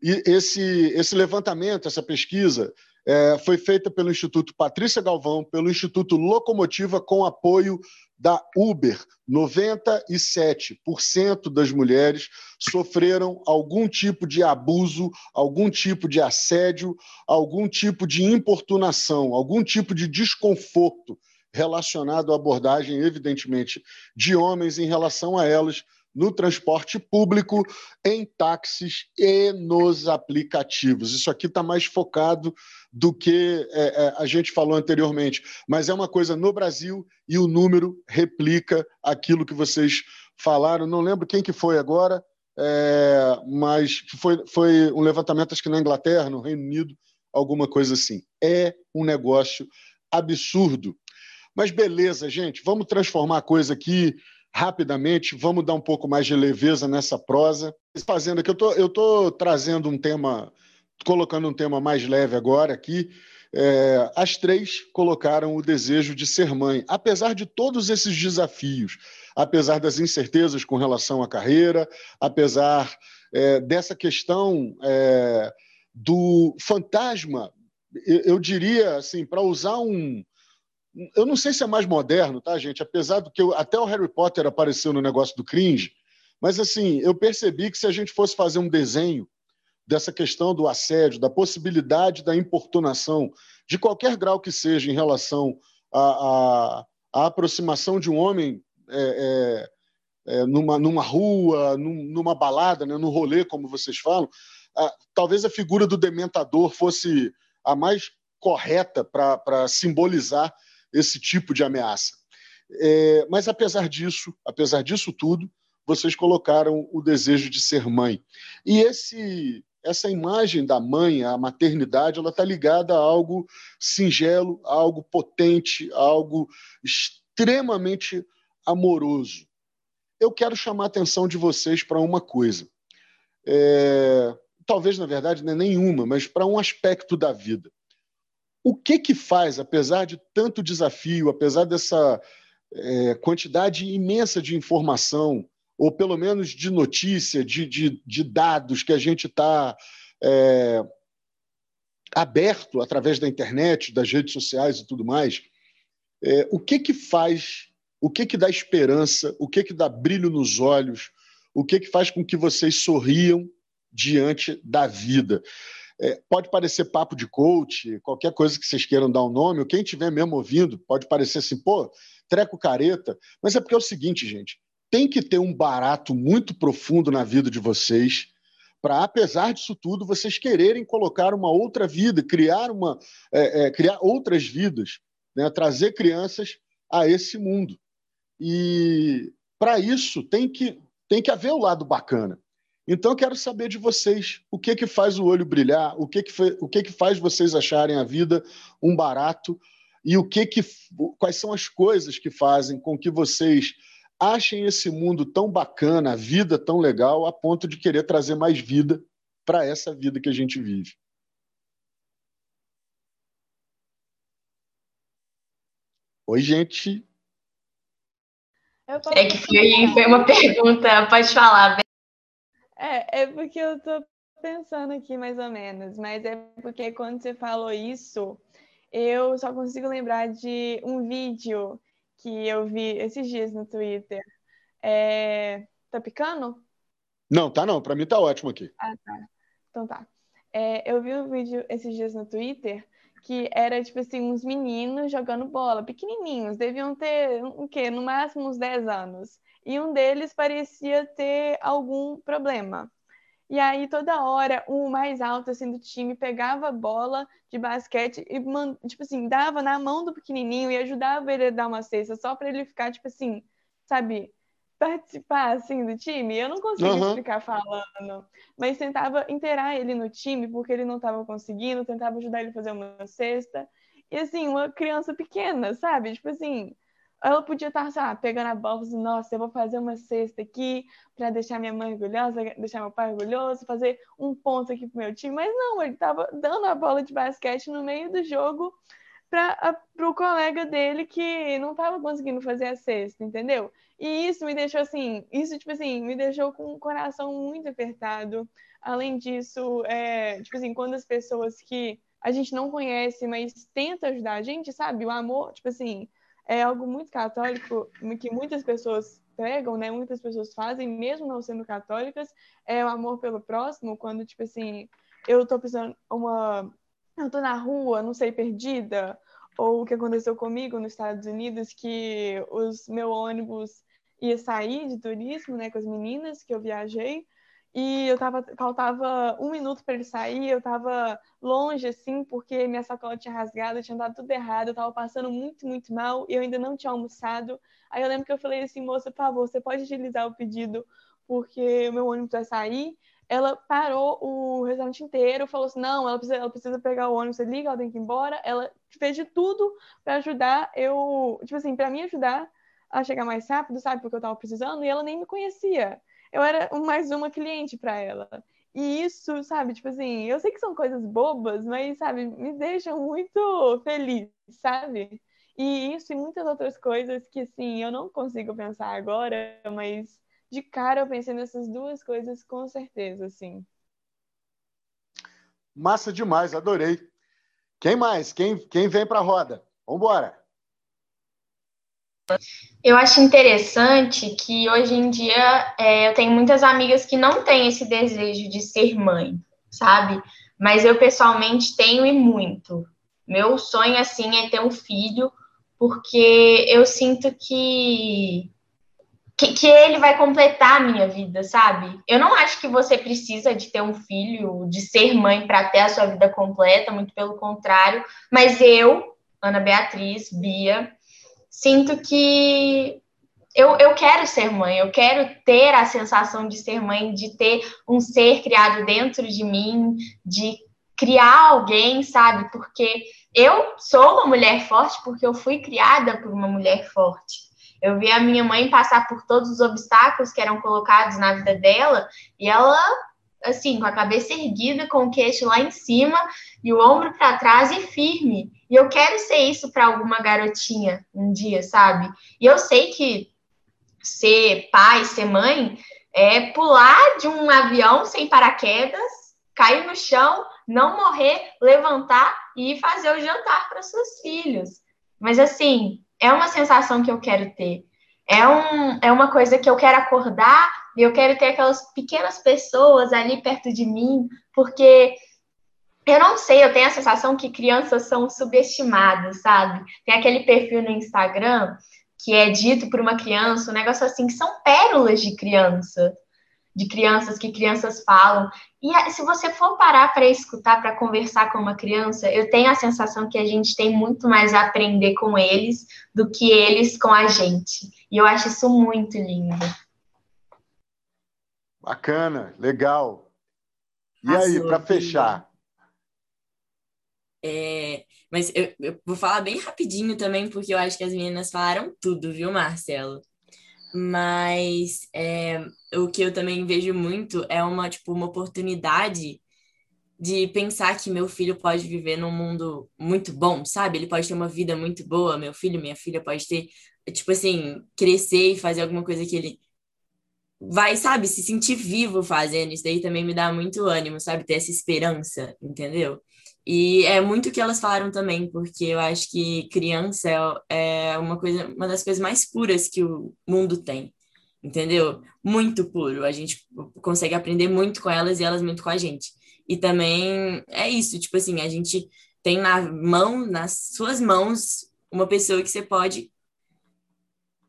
Speaker 1: e esse, esse levantamento, essa pesquisa, é, foi feita pelo Instituto Patrícia Galvão, pelo Instituto Locomotiva, com apoio da Uber. 97% das mulheres sofreram algum tipo de abuso, algum tipo de assédio, algum tipo de importunação, algum tipo de desconforto relacionado à abordagem, evidentemente, de homens em relação a elas no transporte público, em táxis e nos aplicativos. Isso aqui está mais focado do que é, é, a gente falou anteriormente, mas é uma coisa no Brasil e o número replica aquilo que vocês falaram. Não lembro quem que foi agora, é, mas foi, foi um levantamento, acho que na Inglaterra, no Reino Unido, alguma coisa assim. É um negócio absurdo. Mas beleza, gente, vamos transformar a coisa aqui rapidamente, vamos dar um pouco mais de leveza nessa prosa. Fazendo aqui, eu tô, estou tô trazendo um tema, colocando um tema mais leve agora aqui. É, as três colocaram o desejo de ser mãe, apesar de todos esses desafios, apesar das incertezas com relação à carreira, apesar é, dessa questão é, do fantasma, eu, eu diria assim, para usar um, eu não sei se é mais moderno, tá, gente? Apesar do que eu, até o Harry Potter apareceu no negócio do cringe, mas assim, eu percebi que se a gente fosse fazer um desenho dessa questão do assédio, da possibilidade da importunação, de qualquer grau que seja em relação à, aproximação de um homem é, é, é, numa, numa rua, num, numa balada, né, no rolê, como vocês falam, a, talvez a figura do dementador fosse a mais correta para simbolizar esse tipo de ameaça. É, mas apesar disso, apesar disso tudo, vocês colocaram o desejo de ser mãe. E esse essa imagem da mãe, a maternidade, ela está ligada a algo singelo, a algo potente, a algo extremamente amoroso. Eu quero chamar a atenção de vocês para uma coisa. É, talvez, na verdade, não é nenhuma, mas para um aspecto da vida. O que que faz, apesar de tanto desafio, apesar dessa é, quantidade imensa de informação, ou pelo menos de notícia, de, de, de dados que a gente está é, aberto através da internet, das redes sociais e tudo mais, é, o que que faz, o que que dá esperança, o que que dá brilho nos olhos, o que que faz com que vocês sorriam diante da vida? É, pode parecer papo de coach, qualquer coisa que vocês queiram dar um nome, ou quem estiver mesmo ouvindo, pode parecer assim, pô, treco careta, mas é porque é o seguinte, gente, tem que ter um barato muito profundo na vida de vocês, para, apesar disso tudo, vocês quererem colocar uma outra vida, criar, uma, é, é, criar outras vidas, né? trazer crianças a esse mundo. E para isso tem que, tem que haver o lado bacana. Então, eu quero saber de vocês o que que faz o olho brilhar, o que que, o que que faz vocês acharem a vida um barato e o que que, quais são as coisas que fazem com que vocês achem esse mundo tão bacana, a vida tão legal, a ponto de querer trazer mais vida para essa vida que a gente vive. Oi, gente.
Speaker 3: É que foi, foi uma pergunta, pode falar.
Speaker 4: É, é porque eu tô pensando aqui mais ou menos, mas é porque quando você falou isso, eu só consigo lembrar de um vídeo que eu vi esses dias no Twitter. É... Tá picando?
Speaker 1: Não, tá não. Para mim tá ótimo aqui.
Speaker 4: Ah, tá. Então tá. É, eu vi um vídeo esses dias no Twitter que era, tipo assim, uns meninos jogando bola, pequenininhos, deviam ter, o quê? No máximo uns 10 anos. E um deles parecia ter algum problema. E aí, toda hora, o mais alto, assim, do time pegava a bola de basquete e, tipo assim, dava na mão do pequenininho e ajudava ele a dar uma cesta, só para ele ficar, tipo assim, sabe, participar assim do time. Eu não conseguia uhum. explicar falando, mas tentava inteirar ele no time porque ele não estava conseguindo, tentava ajudar ele a fazer uma cesta. E assim, uma criança pequena, sabe? Tipo assim, ela podia estar, sei lá, pegando a bola e assim, nossa, eu vou fazer uma cesta aqui para deixar minha mãe orgulhosa, deixar meu pai orgulhoso, fazer um ponto aqui pro meu time. Mas não, ele estava dando a bola de basquete no meio do jogo para o colega dele que não estava conseguindo fazer a cesta, entendeu? E isso me deixou assim, isso, tipo assim, me deixou com o coração muito apertado. Além disso, é, tipo assim, quando as pessoas que a gente não conhece, mas tenta ajudar a gente, sabe? O amor, tipo assim, é algo muito católico que muitas pessoas pregam, né? Muitas pessoas fazem, mesmo não sendo católicas, é o amor pelo próximo, quando, tipo assim, eu tô precisando uma. Eu tô na rua, não sei, perdida, ou o que aconteceu comigo nos Estados Unidos, que os meu ônibus ia sair de turismo, né, com as meninas que eu viajei, e eu tava, faltava um minuto para ele sair, eu tava longe, assim, porque minha sacola tinha rasgado, tinha dado tudo errado, eu tava passando muito, muito mal, e eu ainda não tinha almoçado. Aí eu lembro que eu falei assim, moça, por favor, você pode agilizar o pedido, porque o meu ônibus vai sair. Ela parou o restaurante inteiro, falou assim, não, ela precisa, ela precisa pegar o ônibus ali, ela tem que ir embora. Ela fez de tudo para ajudar eu, tipo assim, para me ajudar a chegar mais rápido, sabe? Porque eu tava precisando, e ela nem me conhecia. Eu era mais uma cliente para ela. E isso, sabe, tipo assim, eu sei que são coisas bobas, mas, sabe, me deixam muito feliz, sabe? E isso e muitas outras coisas que, assim, eu não consigo pensar agora, mas de cara eu pensei nessas duas coisas com certeza, assim.
Speaker 1: Massa demais, adorei. Quem mais? Quem, quem vem para a roda? Vamos embora.
Speaker 3: Eu acho interessante que hoje em dia é, eu tenho muitas amigas que não têm esse desejo de ser mãe, sabe? Mas eu pessoalmente tenho e muito. Meu sonho, assim, é ter um filho, porque eu sinto que, que, que ele vai completar a minha vida, sabe? Eu não acho que você precisa de ter um filho, de ser mãe para ter a sua vida completa, muito pelo contrário. Mas eu, Ana Beatriz, Bia, sinto que eu, eu quero ser mãe, eu quero ter a sensação de ser mãe, de ter um ser criado dentro de mim, de criar alguém, sabe? Porque eu sou uma mulher forte porque eu fui criada por uma mulher forte. Eu vi a minha mãe passar por todos os obstáculos que eram colocados na vida dela e ela, assim, com a cabeça erguida, com o queixo lá em cima e o ombro para trás e firme. E eu quero ser isso para alguma garotinha um dia, sabe? E eu sei que ser pai, ser mãe, é pular de um avião sem paraquedas, cair no chão, não morrer, levantar e fazer o jantar para seus filhos. Mas assim, é uma sensação que eu quero ter. É, um, é uma coisa que eu quero acordar e eu quero ter aquelas pequenas pessoas ali perto de mim, porque eu não sei, eu tenho a sensação que crianças são subestimadas, sabe? Tem aquele perfil no Instagram que é dito por uma criança, um negócio assim, que são pérolas de criança, de crianças que crianças falam. E se você for parar para escutar, para conversar com uma criança, eu tenho a sensação que a gente tem muito mais a aprender com eles do que eles com a gente. E eu acho isso muito lindo.
Speaker 1: Bacana, legal. E aí, para fechar,
Speaker 2: é, mas eu, eu, vou falar bem rapidinho também, porque eu acho que as meninas falaram tudo, viu, Marcelo? Mas é, o que eu também vejo muito é uma, tipo, uma oportunidade de pensar que meu filho pode viver num mundo muito bom, sabe? Ele pode ter uma vida muito boa, meu filho, minha filha pode ter, tipo assim, crescer e fazer alguma coisa que ele vai, sabe, se sentir vivo fazendo. Isso daí também me dá muito ânimo, sabe? Ter essa esperança, entendeu? E é muito o que elas falaram também, porque eu acho que criança é, é uma coisa, uma das coisas mais puras que o mundo tem, entendeu? Muito puro. A gente consegue aprender muito com elas e elas muito com a gente. E também é isso, tipo assim, a gente tem na mão, nas suas mãos, uma pessoa que você pode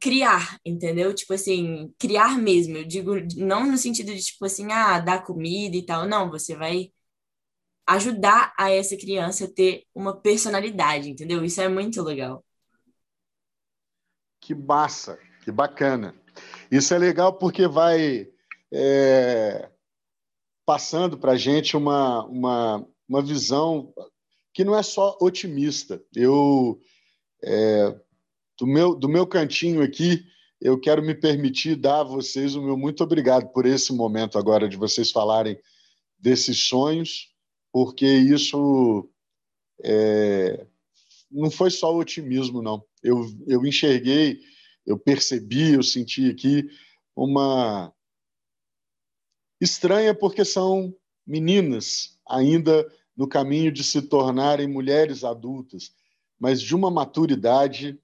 Speaker 2: criar, entendeu? Tipo assim, criar mesmo. Eu digo não no sentido de tipo assim, ah, dar comida e tal. Não, você vai ajudar a essa criança a ter uma personalidade, entendeu? Isso é muito legal.
Speaker 1: Que massa, que bacana. Isso é legal porque vai é, passando para a gente uma, uma, uma visão que não é só otimista. Eu, é, do, meu, do meu cantinho aqui, eu quero me permitir dar a vocês o meu muito obrigado por esse momento agora de vocês falarem desses sonhos, porque isso é, não foi só otimismo, não. Eu, eu enxerguei, eu percebi, eu senti aqui uma estranha, porque são meninas ainda no caminho de se tornarem mulheres adultas, mas de uma maturidade.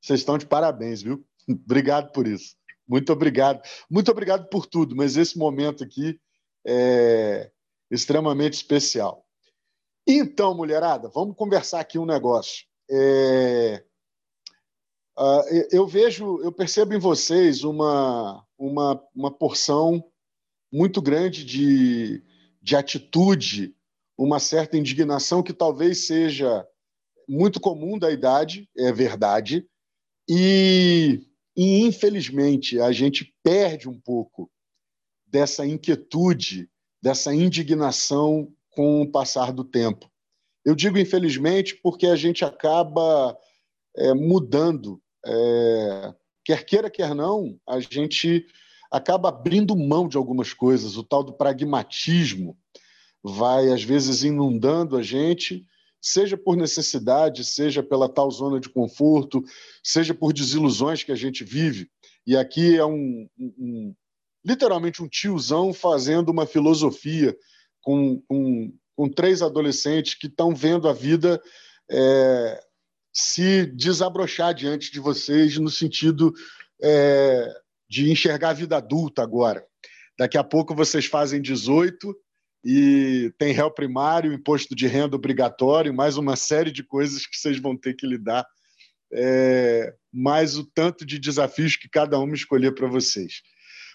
Speaker 1: Vocês estão de parabéns, viu? Obrigado por isso. Muito obrigado. Muito obrigado por tudo, mas esse momento aqui é, extremamente especial. Então, mulherada, vamos conversar aqui um negócio. É... Uh, eu vejo, eu percebo em vocês uma, uma, uma porção muito grande de, de atitude, uma certa indignação que talvez seja muito comum da idade, é verdade, e, e infelizmente a gente perde um pouco dessa inquietude dessa indignação com o passar do tempo. Eu digo infelizmente porque a gente acaba é, mudando, é, quer queira, quer não, a gente acaba abrindo mão de algumas coisas. O tal do pragmatismo vai, às vezes, inundando a gente, seja por necessidade, seja pela tal zona de conforto, seja por desilusões que a gente vive. E aqui é um, um, literalmente um tiozão fazendo uma filosofia com, com, com três adolescentes que estão vendo a vida é, se desabrochar diante de vocês no sentido é, de enxergar a vida adulta agora. Daqui a pouco vocês fazem 18 e tem réu primário, imposto de renda obrigatório, mais uma série de coisas que vocês vão ter que lidar, é, mais o tanto de desafios que cada um escolher para vocês.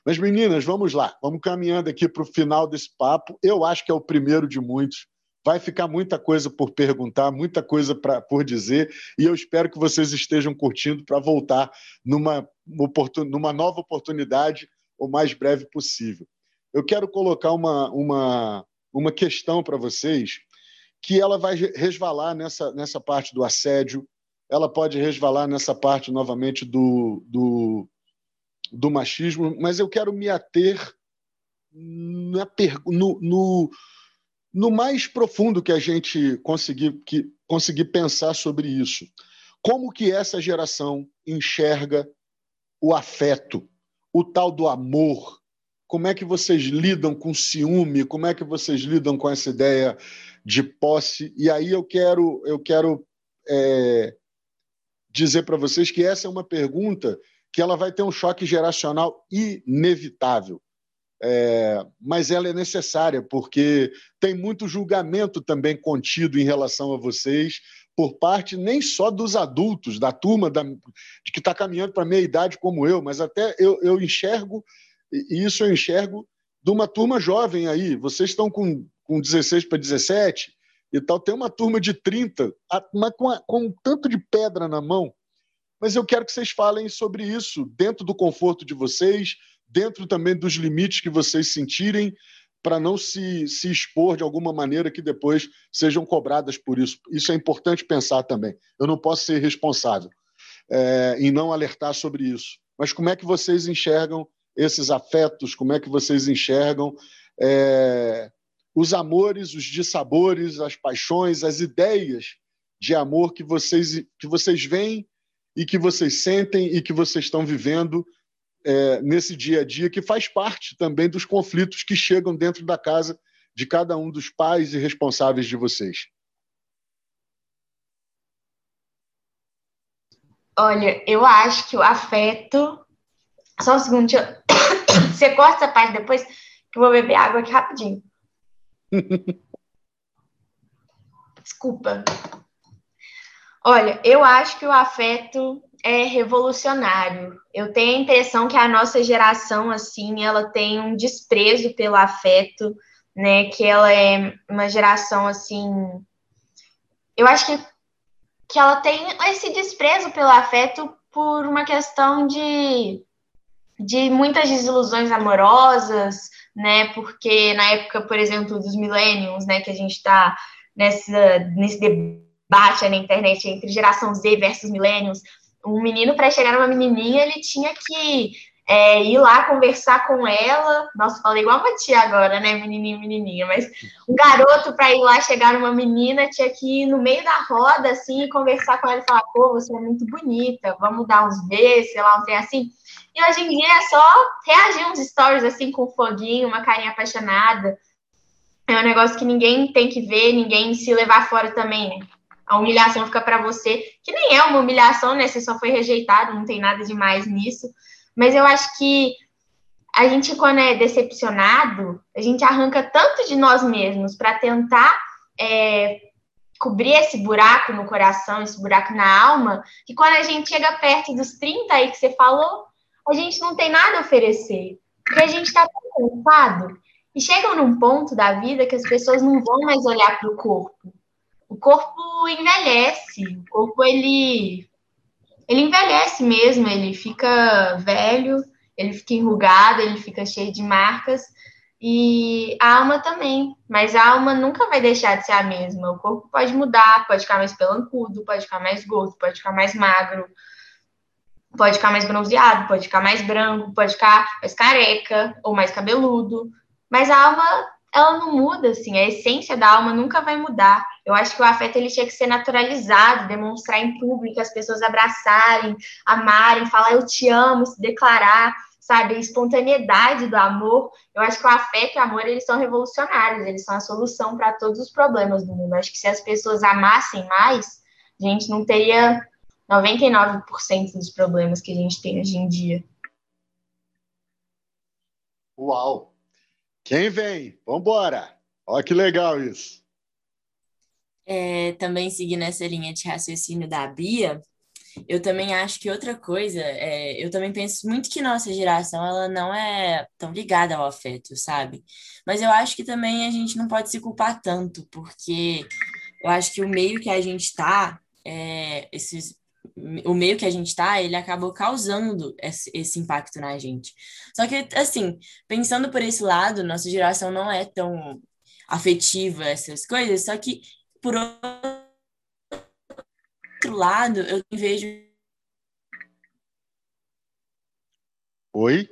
Speaker 1: Mas, meninas, vamos lá, vamos caminhando aqui para o final desse papo. Eu acho que é o primeiro de muitos. Vai ficar muita coisa por perguntar, muita coisa pra, por dizer, e eu espero que vocês estejam curtindo para voltar numa, numa nova oportunidade o mais breve possível. Eu quero colocar uma, uma, uma questão para vocês que ela vai resvalar nessa, nessa parte do assédio, ela pode resvalar nessa parte novamente do, do, do machismo, mas eu quero me ater na, no, no, no mais profundo que a gente conseguir, que, conseguir pensar sobre isso. Como que essa geração enxerga o afeto, o tal do amor? Como é que vocês lidam com ciúme? Como é que vocês lidam com essa ideia de posse? E aí eu quero, eu quero é, dizer para vocês que essa é uma pergunta que ela vai ter um choque geracional inevitável. É, mas ela é necessária, porque tem muito julgamento também contido em relação a vocês, por parte nem só dos adultos, da turma da, que está caminhando para a meia idade como eu, mas até eu, eu enxergo, e isso eu enxergo de uma turma jovem aí. Vocês estão com, com 16 para 17 e tal, tem uma turma de 30, mas com, com um tanto de pedra na mão mas eu quero que vocês falem sobre isso dentro do conforto de vocês, dentro também dos limites que vocês sentirem, para não se, se expor de alguma maneira que depois sejam cobradas por isso. Isso é importante pensar também. Eu não posso ser responsável é, em não alertar sobre isso. Mas como é que vocês enxergam esses afetos? Como é que vocês enxergam é, os amores, os dissabores, as paixões, as ideias de amor que vocês, que vocês veem e que vocês sentem e que vocês estão vivendo é, nesse dia a dia, que faz parte também dos conflitos que chegam dentro da casa de cada um dos pais e responsáveis de vocês?
Speaker 3: Olha, eu acho que o afeto. Só um segundo, eu... você corta essa parte depois, que eu vou beber água aqui rapidinho. Desculpa. Olha, eu acho que o afeto é revolucionário. Eu tenho a impressão que a nossa geração, assim, ela tem um desprezo pelo afeto, né? Que ela é uma geração, assim. Eu acho que, que ela tem esse desprezo pelo afeto por uma questão de, de muitas desilusões amorosas, né? Porque na época, por exemplo, dos millennials, né, que a gente está nesse debate na internet entre geração Z versus millennials, um menino para chegar numa menininha, ele tinha que é, ir lá conversar com ela. Nossa, falei igual a tia agora, né? Menininho, menininha. Mas um garoto para ir lá chegar numa menina tinha que ir no meio da roda, assim, conversar com ela e falar: pô, você é muito bonita, vamos dar uns beijos, sei lá, um trem assim. E hoje em dia é só reagir uns stories assim com foguinho, uma carinha apaixonada. É um negócio que ninguém tem que ver, ninguém se levar fora também, né? A humilhação fica para você, que nem é uma humilhação, né? Você só foi rejeitado, não tem nada demais nisso. Mas eu acho que a gente, quando é decepcionado, a gente arranca tanto de nós mesmos para tentar é, cobrir esse buraco no coração, esse buraco na alma, que quando a gente chega perto dos 30 aí que você falou, a gente não tem nada a oferecer. Porque a gente está tão cansado. E chegam num ponto da vida que as pessoas não vão mais olhar para o corpo o corpo envelhece, o corpo ele ele envelhece mesmo, ele fica velho, ele fica enrugado, ele fica cheio de marcas e a alma também, mas a alma nunca vai deixar de ser a mesma. O corpo pode mudar, pode ficar mais pelancudo, pode ficar mais gordo, pode ficar mais magro, pode ficar mais bronzeado, pode ficar mais branco, pode ficar mais careca ou mais cabeludo, mas a alma ela não muda, assim, a essência da alma nunca vai mudar. Eu acho que o afeto ele tinha que ser naturalizado, demonstrar em público, as pessoas abraçarem, amarem, falar eu te amo, se declarar, sabe, a espontaneidade do amor. Eu acho que o afeto e o amor eles são revolucionários, eles são a solução para todos os problemas do mundo. Eu acho que se as pessoas amassem mais, a gente não teria 99% dos problemas que a gente tem hoje em dia.
Speaker 1: Uau! Quem vem? Vambora! Olha que legal isso.
Speaker 2: É, também seguindo essa linha de raciocínio da Bia, eu também acho que outra coisa, é, eu também penso muito que nossa geração ela não é tão ligada ao afeto, sabe? Mas eu acho que também a gente não pode se culpar tanto, porque eu acho que o meio que a gente está, é, esses o meio que a gente está, ele acabou causando esse, esse, impacto na gente. Só que, assim, pensando por esse lado, nossa geração não é tão afetiva, essas coisas, só que, por outro lado, eu vejo.
Speaker 1: Oi?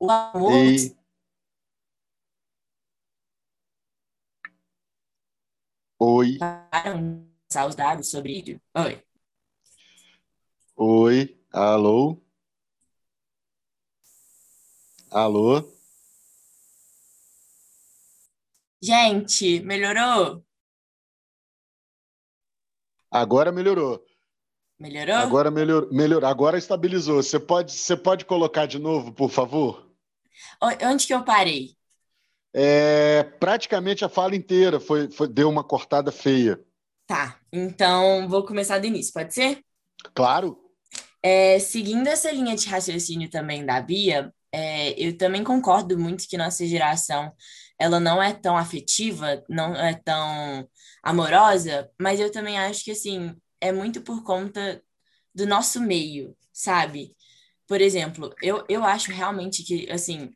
Speaker 2: o amor. E...
Speaker 1: Oi.
Speaker 2: Passar os dados sobre vídeo. Oi.
Speaker 1: Oi. Alô? Alô?
Speaker 2: Gente, melhorou?
Speaker 1: Agora melhorou.
Speaker 2: Melhorou?
Speaker 1: Agora melhor, melhorou. Agora estabilizou. Você pode, você pode colocar de novo, por favor?
Speaker 2: Onde que eu parei?
Speaker 1: É, praticamente a fala inteira foi, foi, deu uma cortada feia.
Speaker 2: Tá, então vou começar do início, pode ser?
Speaker 1: Claro.
Speaker 2: É, seguindo essa linha de raciocínio também da Bia, é, eu também concordo muito que nossa geração ela não é tão afetiva, não é tão amorosa, mas eu também acho que assim é muito por conta do nosso meio, sabe? Por exemplo, eu, eu acho realmente que assim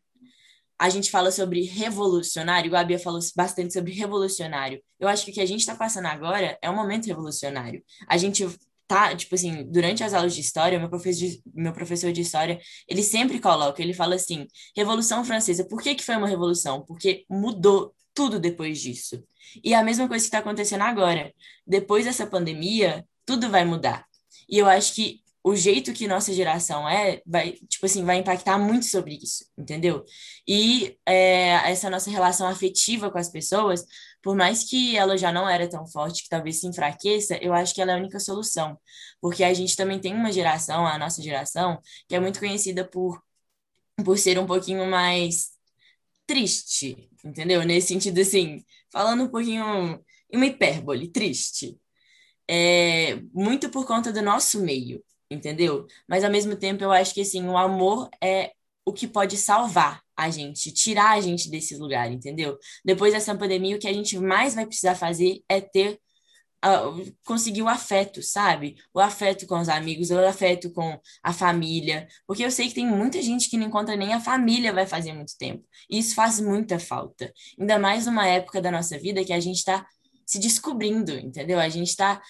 Speaker 2: a gente fala sobre revolucionário, a Bia falou bastante sobre revolucionário. Eu acho que o que a gente está passando agora é um momento revolucionário. A gente tá, tipo assim, durante as aulas de história, meu professor de, meu professor de história, ele sempre coloca, ele fala assim, Revolução Francesa, por que que foi uma revolução? Porque mudou tudo depois disso. E é a mesma coisa que está acontecendo agora. Depois dessa pandemia, tudo vai mudar. E eu acho que o jeito que nossa geração é, vai, tipo assim, vai impactar muito sobre isso, entendeu? E é, essa nossa relação afetiva com as pessoas, por mais que ela já não era tão forte, que talvez se enfraqueça, eu acho que ela é a única solução. Porque a gente também tem uma geração, a nossa geração, que é muito conhecida por, por ser um pouquinho mais triste, entendeu? Nesse sentido, assim, falando um pouquinho, uma hipérbole, triste. É, muito por conta do nosso meio entendeu? Mas ao mesmo tempo eu acho que assim, o amor é o que pode salvar a gente, tirar a gente desse lugar, entendeu? Depois dessa pandemia, o que a gente mais vai precisar fazer é ter uh, conseguir o afeto, sabe? O afeto com os amigos, o afeto com a família, porque eu sei que tem muita gente que não encontra nem a família vai fazer muito tempo. E isso faz muita falta. Ainda mais numa época da nossa vida que a gente está se descobrindo, entendeu? A gente está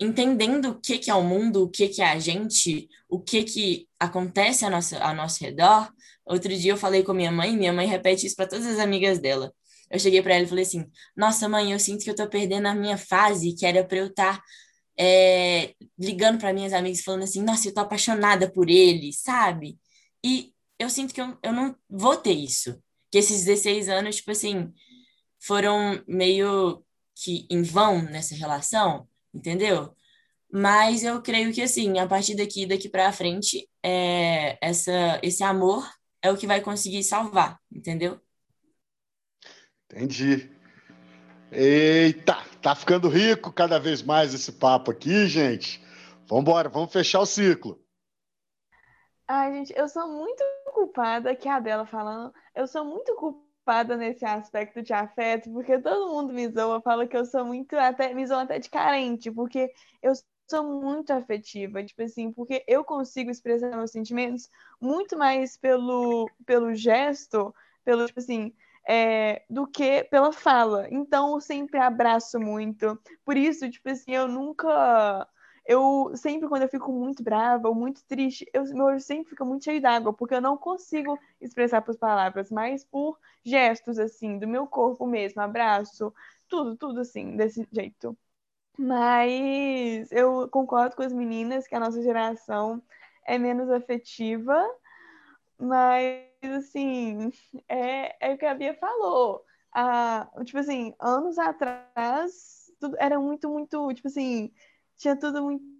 Speaker 2: entendendo o que, que é o mundo, o que, que é a gente, o que, que acontece ao nosso, ao nosso redor. Outro dia eu falei com minha mãe, minha mãe repete isso para todas as amigas dela. Eu cheguei para ela e falei assim: Nossa, mãe, eu sinto que eu estou perdendo a minha fase, que era para eu estar tá, é, ligando para minhas amigas falando assim: Nossa, eu estou apaixonada por ele, sabe? E eu sinto que eu, eu não vou ter isso. Que esses 16 anos, tipo assim, foram meio que em vão nessa relação entendeu? Mas eu creio que, assim, a partir daqui, daqui para frente, é, essa, esse amor é o que vai conseguir salvar, entendeu?
Speaker 1: Entendi. Eita, tá ficando rico cada vez mais esse papo aqui, gente. Vamos embora, vamos fechar o ciclo.
Speaker 4: Ai, gente, eu sou muito culpada, que a Bela falando, eu sou muito culpada preocupada nesse aspecto de afeto, porque todo mundo me zoa, fala que eu sou muito, até me zoa até de carente, porque eu sou muito afetiva, tipo assim, porque eu consigo expressar meus sentimentos muito mais pelo, pelo gesto, pelo, tipo assim, é, do que pela fala. Então, eu sempre abraço muito. Por isso, tipo assim, eu nunca eu sempre, quando eu fico muito brava ou muito triste, eu, meu olho sempre fica muito cheio d'água, porque eu não consigo expressar por palavras, mas por gestos, assim, do meu corpo mesmo, abraço, tudo, tudo assim, desse jeito. Mas eu concordo com as meninas que a nossa geração é menos afetiva, mas, assim, é, é o que a Bia falou. Ah, tipo assim, anos atrás, tudo era muito, muito, tipo assim, tinha tudo muito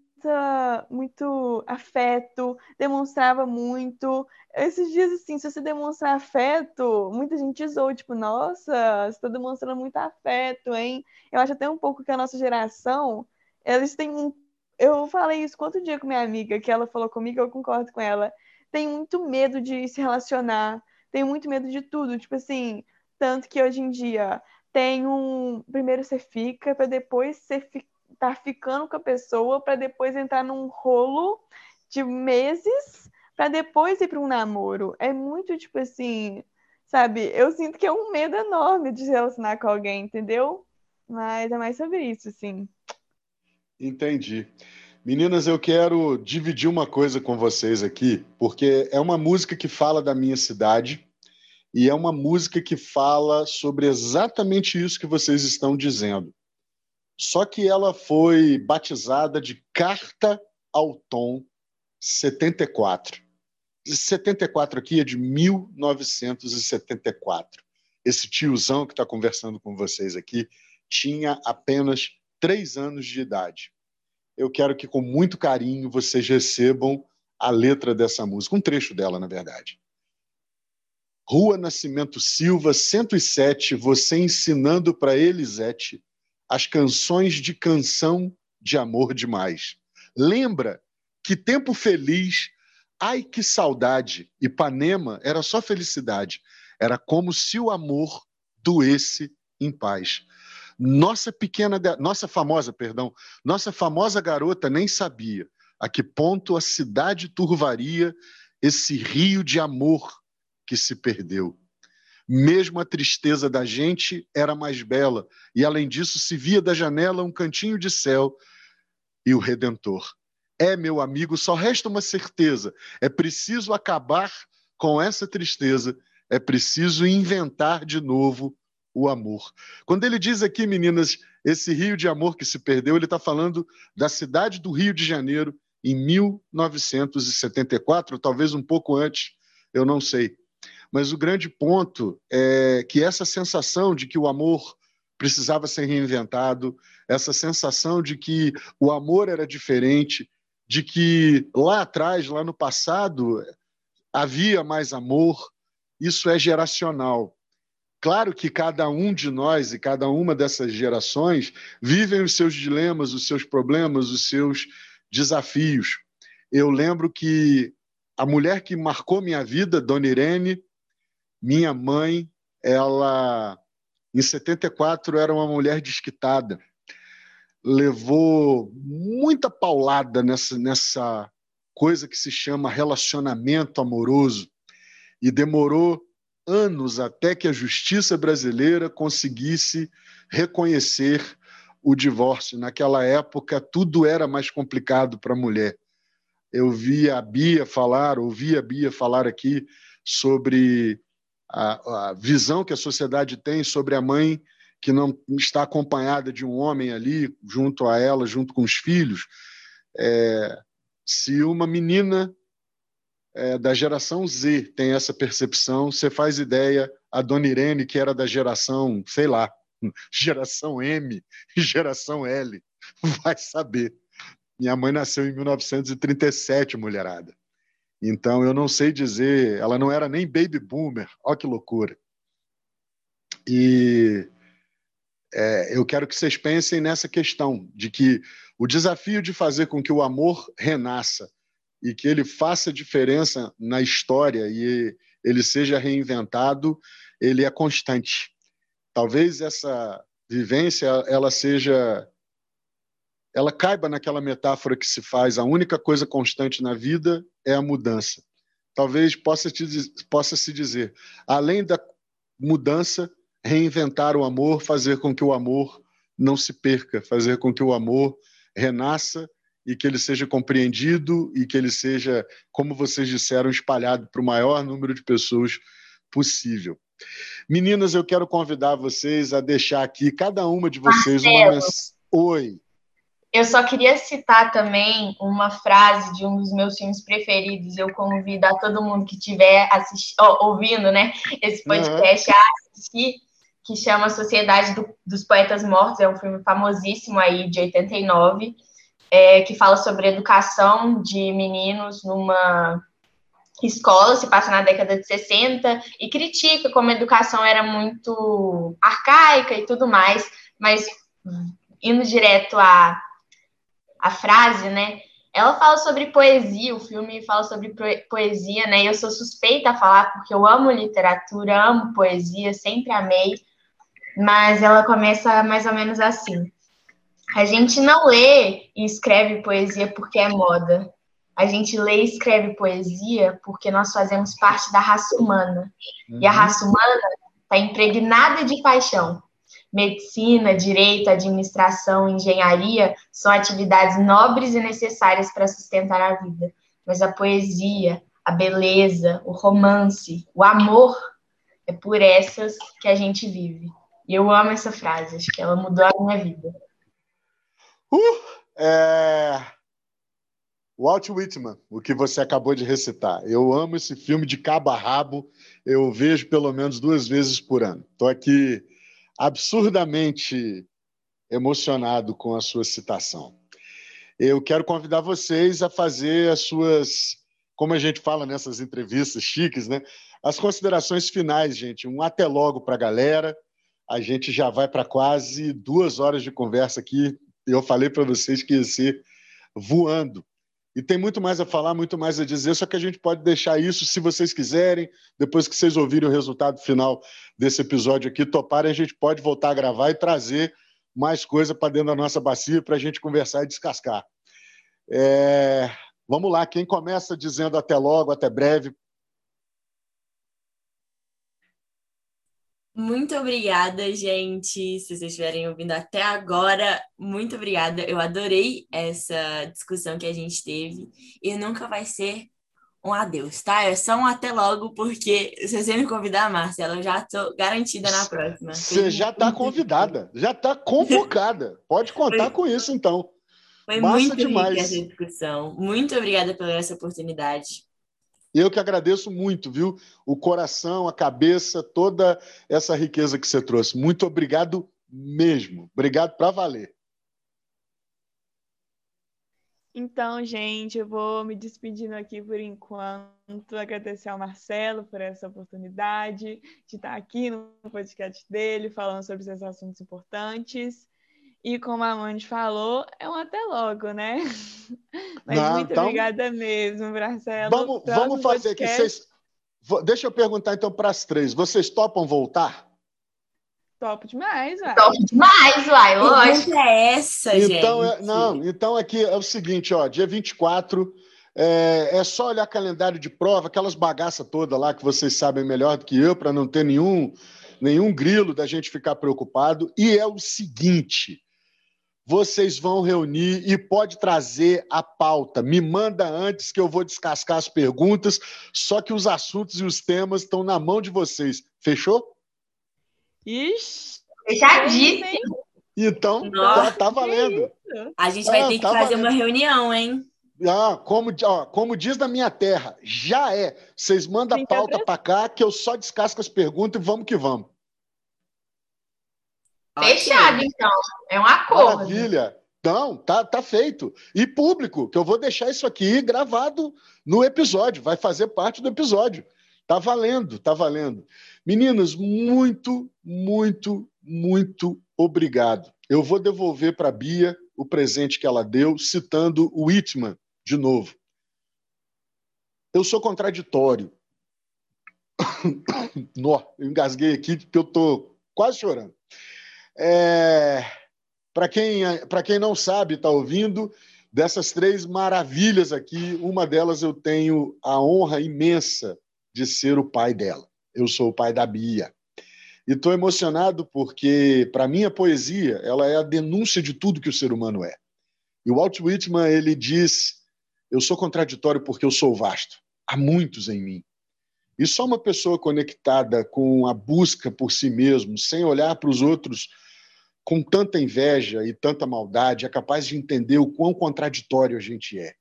Speaker 4: muito afeto, demonstrava muito. Esses dias, assim, se você demonstrar afeto, muita gente zoou, tipo, nossa, você está demonstrando muito afeto, hein? Eu acho até um pouco que a nossa geração, eles têm um. Eu falei isso quanto dia com minha amiga, que ela falou comigo, eu concordo com ela. Tem muito medo de se relacionar, tem muito medo de tudo, tipo assim, tanto que hoje em dia tem um. Primeiro você fica, para depois você ficar tá ficando com a pessoa para depois entrar num rolo de meses para depois ir para um namoro. É muito tipo assim, sabe? Eu sinto que é um medo enorme de se relacionar com alguém, entendeu? Mas é mais sobre isso, sim.
Speaker 1: Entendi. Meninas, eu quero dividir uma coisa com vocês aqui, porque é uma música que fala da minha cidade e é uma música que fala sobre exatamente isso que vocês estão dizendo. Só que ela foi batizada de Carta ao Tom 74. 74 aqui é de 1974. Esse tiozão que está conversando com vocês aqui tinha apenas três anos de idade. Eu quero que, com muito carinho, vocês recebam a letra dessa música, um trecho dela, na verdade. Rua Nascimento Silva, 107, você ensinando para Elisete as canções de canção de amor demais. Lembra que tempo feliz, ai que saudade, Ipanema era só felicidade. Era como se o amor doesse em paz. Nossa pequena, nossa famosa, perdão, nossa famosa garota nem sabia a que ponto a cidade turvaria esse rio de amor que se perdeu. Mesmo a tristeza da gente era mais bela, e além disso se via da janela um cantinho de céu e o Redentor. É, meu amigo, só resta uma certeza: é preciso acabar com essa tristeza, é preciso inventar de novo o amor. Quando ele diz aqui, meninas, esse rio de amor que se perdeu, ele está falando da cidade do Rio de Janeiro, em 1974, talvez um pouco antes, eu não sei. Mas o grande ponto é que essa sensação de que o amor precisava ser reinventado, essa sensação de que o amor era diferente, de que lá atrás, lá no passado, havia mais amor, isso é geracional. Claro que cada um de nós e cada uma dessas gerações vivem os seus dilemas, os seus problemas, os seus desafios. Eu lembro que a mulher que marcou minha vida, Dona Irene, minha mãe, ela em 74 era uma mulher desquitada. Levou muita paulada nessa, nessa coisa que se chama relacionamento amoroso e demorou anos até que a justiça brasileira conseguisse reconhecer o divórcio. Naquela época, tudo era mais complicado para a mulher. Eu vi a Bia falar, ouvi a Bia falar aqui sobre a, a visão que a sociedade tem sobre a mãe que não está acompanhada de um homem ali, junto a ela, junto com os filhos. É, se uma menina é, da geração Z tem essa percepção. Você faz ideia, a dona Irene, que era da geração, sei lá, geração M, geração L, vai saber. Minha mãe nasceu em 1937, mulherada. Então, eu não sei dizer, ela não era nem baby boomer, olha que loucura. E é, eu quero que vocês pensem nessa questão de que o desafio de fazer com que o amor renasça e que ele faça diferença na história e ele seja reinventado, ele é constante. Talvez essa vivência ela seja ela caiba naquela metáfora que se faz, a única coisa constante na vida é a mudança. Talvez possa, te, possa se dizer, além da mudança, reinventar o amor, fazer com que o amor não se perca, fazer com que o amor renasça e que ele seja compreendido e que ele seja, como vocês disseram, espalhado para o maior número de pessoas possível. Meninas, eu quero convidar vocês a deixar aqui, cada uma de vocês, Marcelo, uma mensagem. Oi.
Speaker 3: Eu só queria citar também uma frase de um dos meus filmes preferidos. Eu convido a todo mundo que estiver oh, ouvindo né, esse podcast uhum. a assistir, que chama Sociedade do, dos Poetas Mortos. É um filme famosíssimo aí, de 89 é, que fala sobre educação de meninos numa escola, se passa na década de 60, e critica como a educação era muito arcaica e tudo mais, mas indo direto à, à frase, né? Ela fala sobre poesia, o filme fala sobre poesia, né? Eu sou suspeita a falar porque eu amo literatura, amo poesia, sempre amei, mas ela começa mais ou menos assim. A gente não lê e escreve poesia porque é moda. A gente lê e escreve poesia porque nós fazemos parte da raça humana. Uhum. E a uhum. raça humana está impregnada de paixão. Medicina, direito, administração, engenharia são atividades nobres e necessárias para sustentar a vida. Mas a poesia, a beleza, o romance, o amor, é por essas que a gente vive. E eu amo essa frase, acho que ela mudou a minha vida.
Speaker 1: Uh, é... Walt Whitman, o que você acabou de recitar. Eu amo esse filme de cabo a rabo. Eu vejo pelo menos duas vezes por ano. Estou aqui absurdamente emocionado com a sua citação. Eu quero convidar vocês a fazer as suas, como a gente fala nessas entrevistas chiques, né? As considerações finais, gente. Um até logo para a galera. A gente já vai para quase duas horas de conversa aqui eu falei para vocês que ia ser voando. E tem muito mais a falar, muito mais a dizer, só que a gente pode deixar isso, se vocês quiserem, depois que vocês ouvirem o resultado final desse episódio aqui, toparem, a gente pode voltar a gravar e trazer mais coisa para dentro da nossa bacia para a gente conversar e descascar. É... Vamos lá, quem começa dizendo até logo, até breve,
Speaker 2: Muito obrigada, gente. Se vocês estiverem ouvindo até agora, muito obrigada. Eu adorei essa discussão que a gente teve. E nunca vai ser um adeus, tá? É só um até logo, porque se você me convidar, Marcela, eu já estou garantida na próxima.
Speaker 1: Você já está convidada, já está convocada. Pode contar com isso, então.
Speaker 2: Foi Massa muito demais. essa discussão. Muito obrigada pela essa oportunidade.
Speaker 1: Eu que agradeço muito, viu? O coração, a cabeça, toda essa riqueza que você trouxe. Muito obrigado mesmo. Obrigado para valer.
Speaker 4: Então, gente, eu vou me despedindo aqui por enquanto, agradecer ao Marcelo por essa oportunidade de estar aqui no podcast dele, falando sobre esses assuntos importantes. E como a Amanda falou, é um até logo, né? Mas Não, muito então... obrigada mesmo, Marcelo.
Speaker 1: Vamos, vamos fazer aqui. Vocês... Deixa eu perguntar então para as três. Vocês topam voltar?
Speaker 4: Top demais, uai.
Speaker 3: Top demais, uai, lógico.
Speaker 2: é essa,
Speaker 1: então,
Speaker 2: gente?
Speaker 1: É, não, então aqui é o seguinte, ó, dia 24, é, é só olhar calendário de prova, aquelas bagaças todas lá que vocês sabem melhor do que eu, para não ter nenhum, nenhum grilo da gente ficar preocupado. E é o seguinte, vocês vão reunir e pode trazer a pauta. Me manda antes que eu vou descascar as perguntas, só que os assuntos e os temas estão na mão de vocês. Fechou?
Speaker 4: Ixi!
Speaker 3: Fechadíssimo!
Speaker 1: Então, tá, tá, valendo.
Speaker 2: A gente vai ah, ter que tá fazer valendo. uma reunião, hein?
Speaker 1: Ah, como, ó, como diz na minha terra, já é. Vocês mandam a pauta para cá que eu só descasco as perguntas e vamos que vamos.
Speaker 3: Fechado, então. É um acordo.
Speaker 1: Maravilha. Não, tá, tá feito. E público, que eu vou deixar isso aqui gravado no episódio, vai fazer parte do episódio. Tá valendo, tá valendo. Meninas, muito, muito, muito obrigado. Eu vou devolver para a Bia o presente que ela deu, citando o Whitman de novo. Eu sou contraditório. Nó, eu engasguei aqui porque eu estou quase chorando. É... Para quem, quem não sabe, está ouvindo, dessas três maravilhas aqui, uma delas eu tenho a honra imensa de ser o pai dela eu sou o pai da Bia. E estou emocionado porque, para mim, a poesia ela é a denúncia de tudo que o ser humano é. E o Walt Whitman ele diz: Eu sou contraditório porque eu sou vasto. Há muitos em mim. E só uma pessoa conectada com a busca por si mesmo, sem olhar para os outros com tanta inveja e tanta maldade, é capaz de entender o quão contraditório a gente é,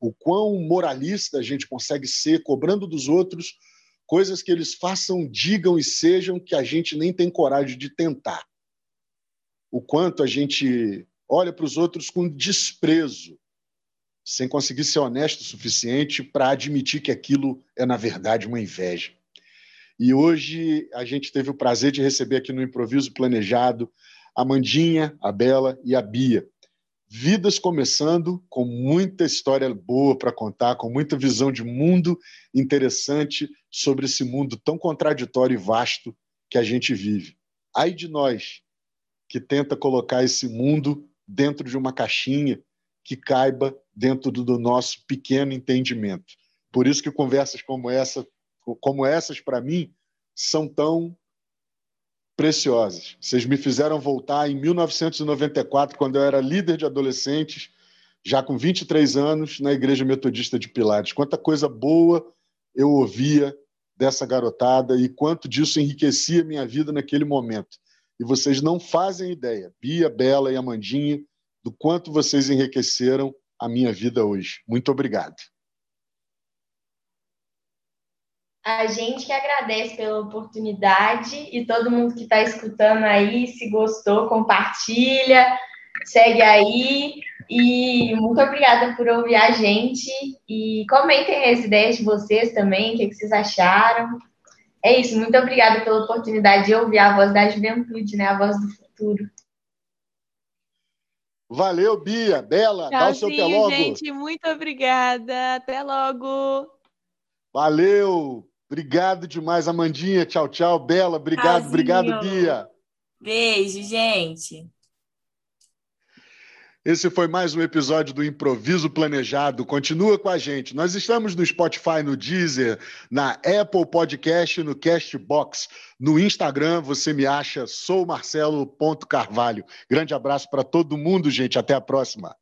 Speaker 1: o quão moralista a gente consegue ser, cobrando dos outros coisas que eles façam, digam e sejam que a gente nem tem coragem de tentar. O quanto a gente olha para os outros com desprezo, sem conseguir ser honesto o suficiente para admitir que aquilo é, na verdade, uma inveja. E hoje a gente teve o prazer de receber aqui no Improviso Planejado a Mandinha, a Bela e a Bia. Vidas começando com muita história boa para contar, com muita visão de mundo interessante sobre esse mundo tão contraditório e vasto que a gente vive. Ai de nós que tenta colocar esse mundo dentro de uma caixinha que caiba dentro do nosso pequeno entendimento. Por isso que conversas como essa, como essas para mim, são tão preciosas. Vocês me fizeram voltar em 1994, quando eu era líder de adolescentes, já com 23 anos, na Igreja Metodista de Pilares. Quanta coisa boa eu ouvia dessa garotada e quanto disso enriquecia minha vida naquele momento. E vocês não fazem ideia, Bia, Bela e Amandinha, do quanto vocês enriqueceram a minha vida hoje. Muito obrigado.
Speaker 3: A gente que agradece pela oportunidade e todo mundo que está escutando aí, se gostou, compartilha, segue aí. E muito obrigada por ouvir a gente. E comentem as ideias de vocês também, o que, vocês acharam. É isso, muito obrigada pela oportunidade de ouvir a voz da juventude, né? A voz do futuro.
Speaker 1: Valeu, Bia. Bela, Tchauzinho, dá o seu até logo.
Speaker 4: gente. Muito obrigada. Até logo.
Speaker 1: Valeu. Obrigado demais, Amandinha. Tchau, tchau. Bela, obrigado, Tchauzinho. obrigado, Bia.
Speaker 2: Beijo, gente.
Speaker 1: Esse foi mais um episódio do Improviso Planejado. Continua com a gente. Nós estamos no Spotify, no Deezer, na Apple Podcast, no Castbox. No Instagram você me acha, sou Marcelo.carvalho. Grande abraço para todo mundo, gente. Até a próxima.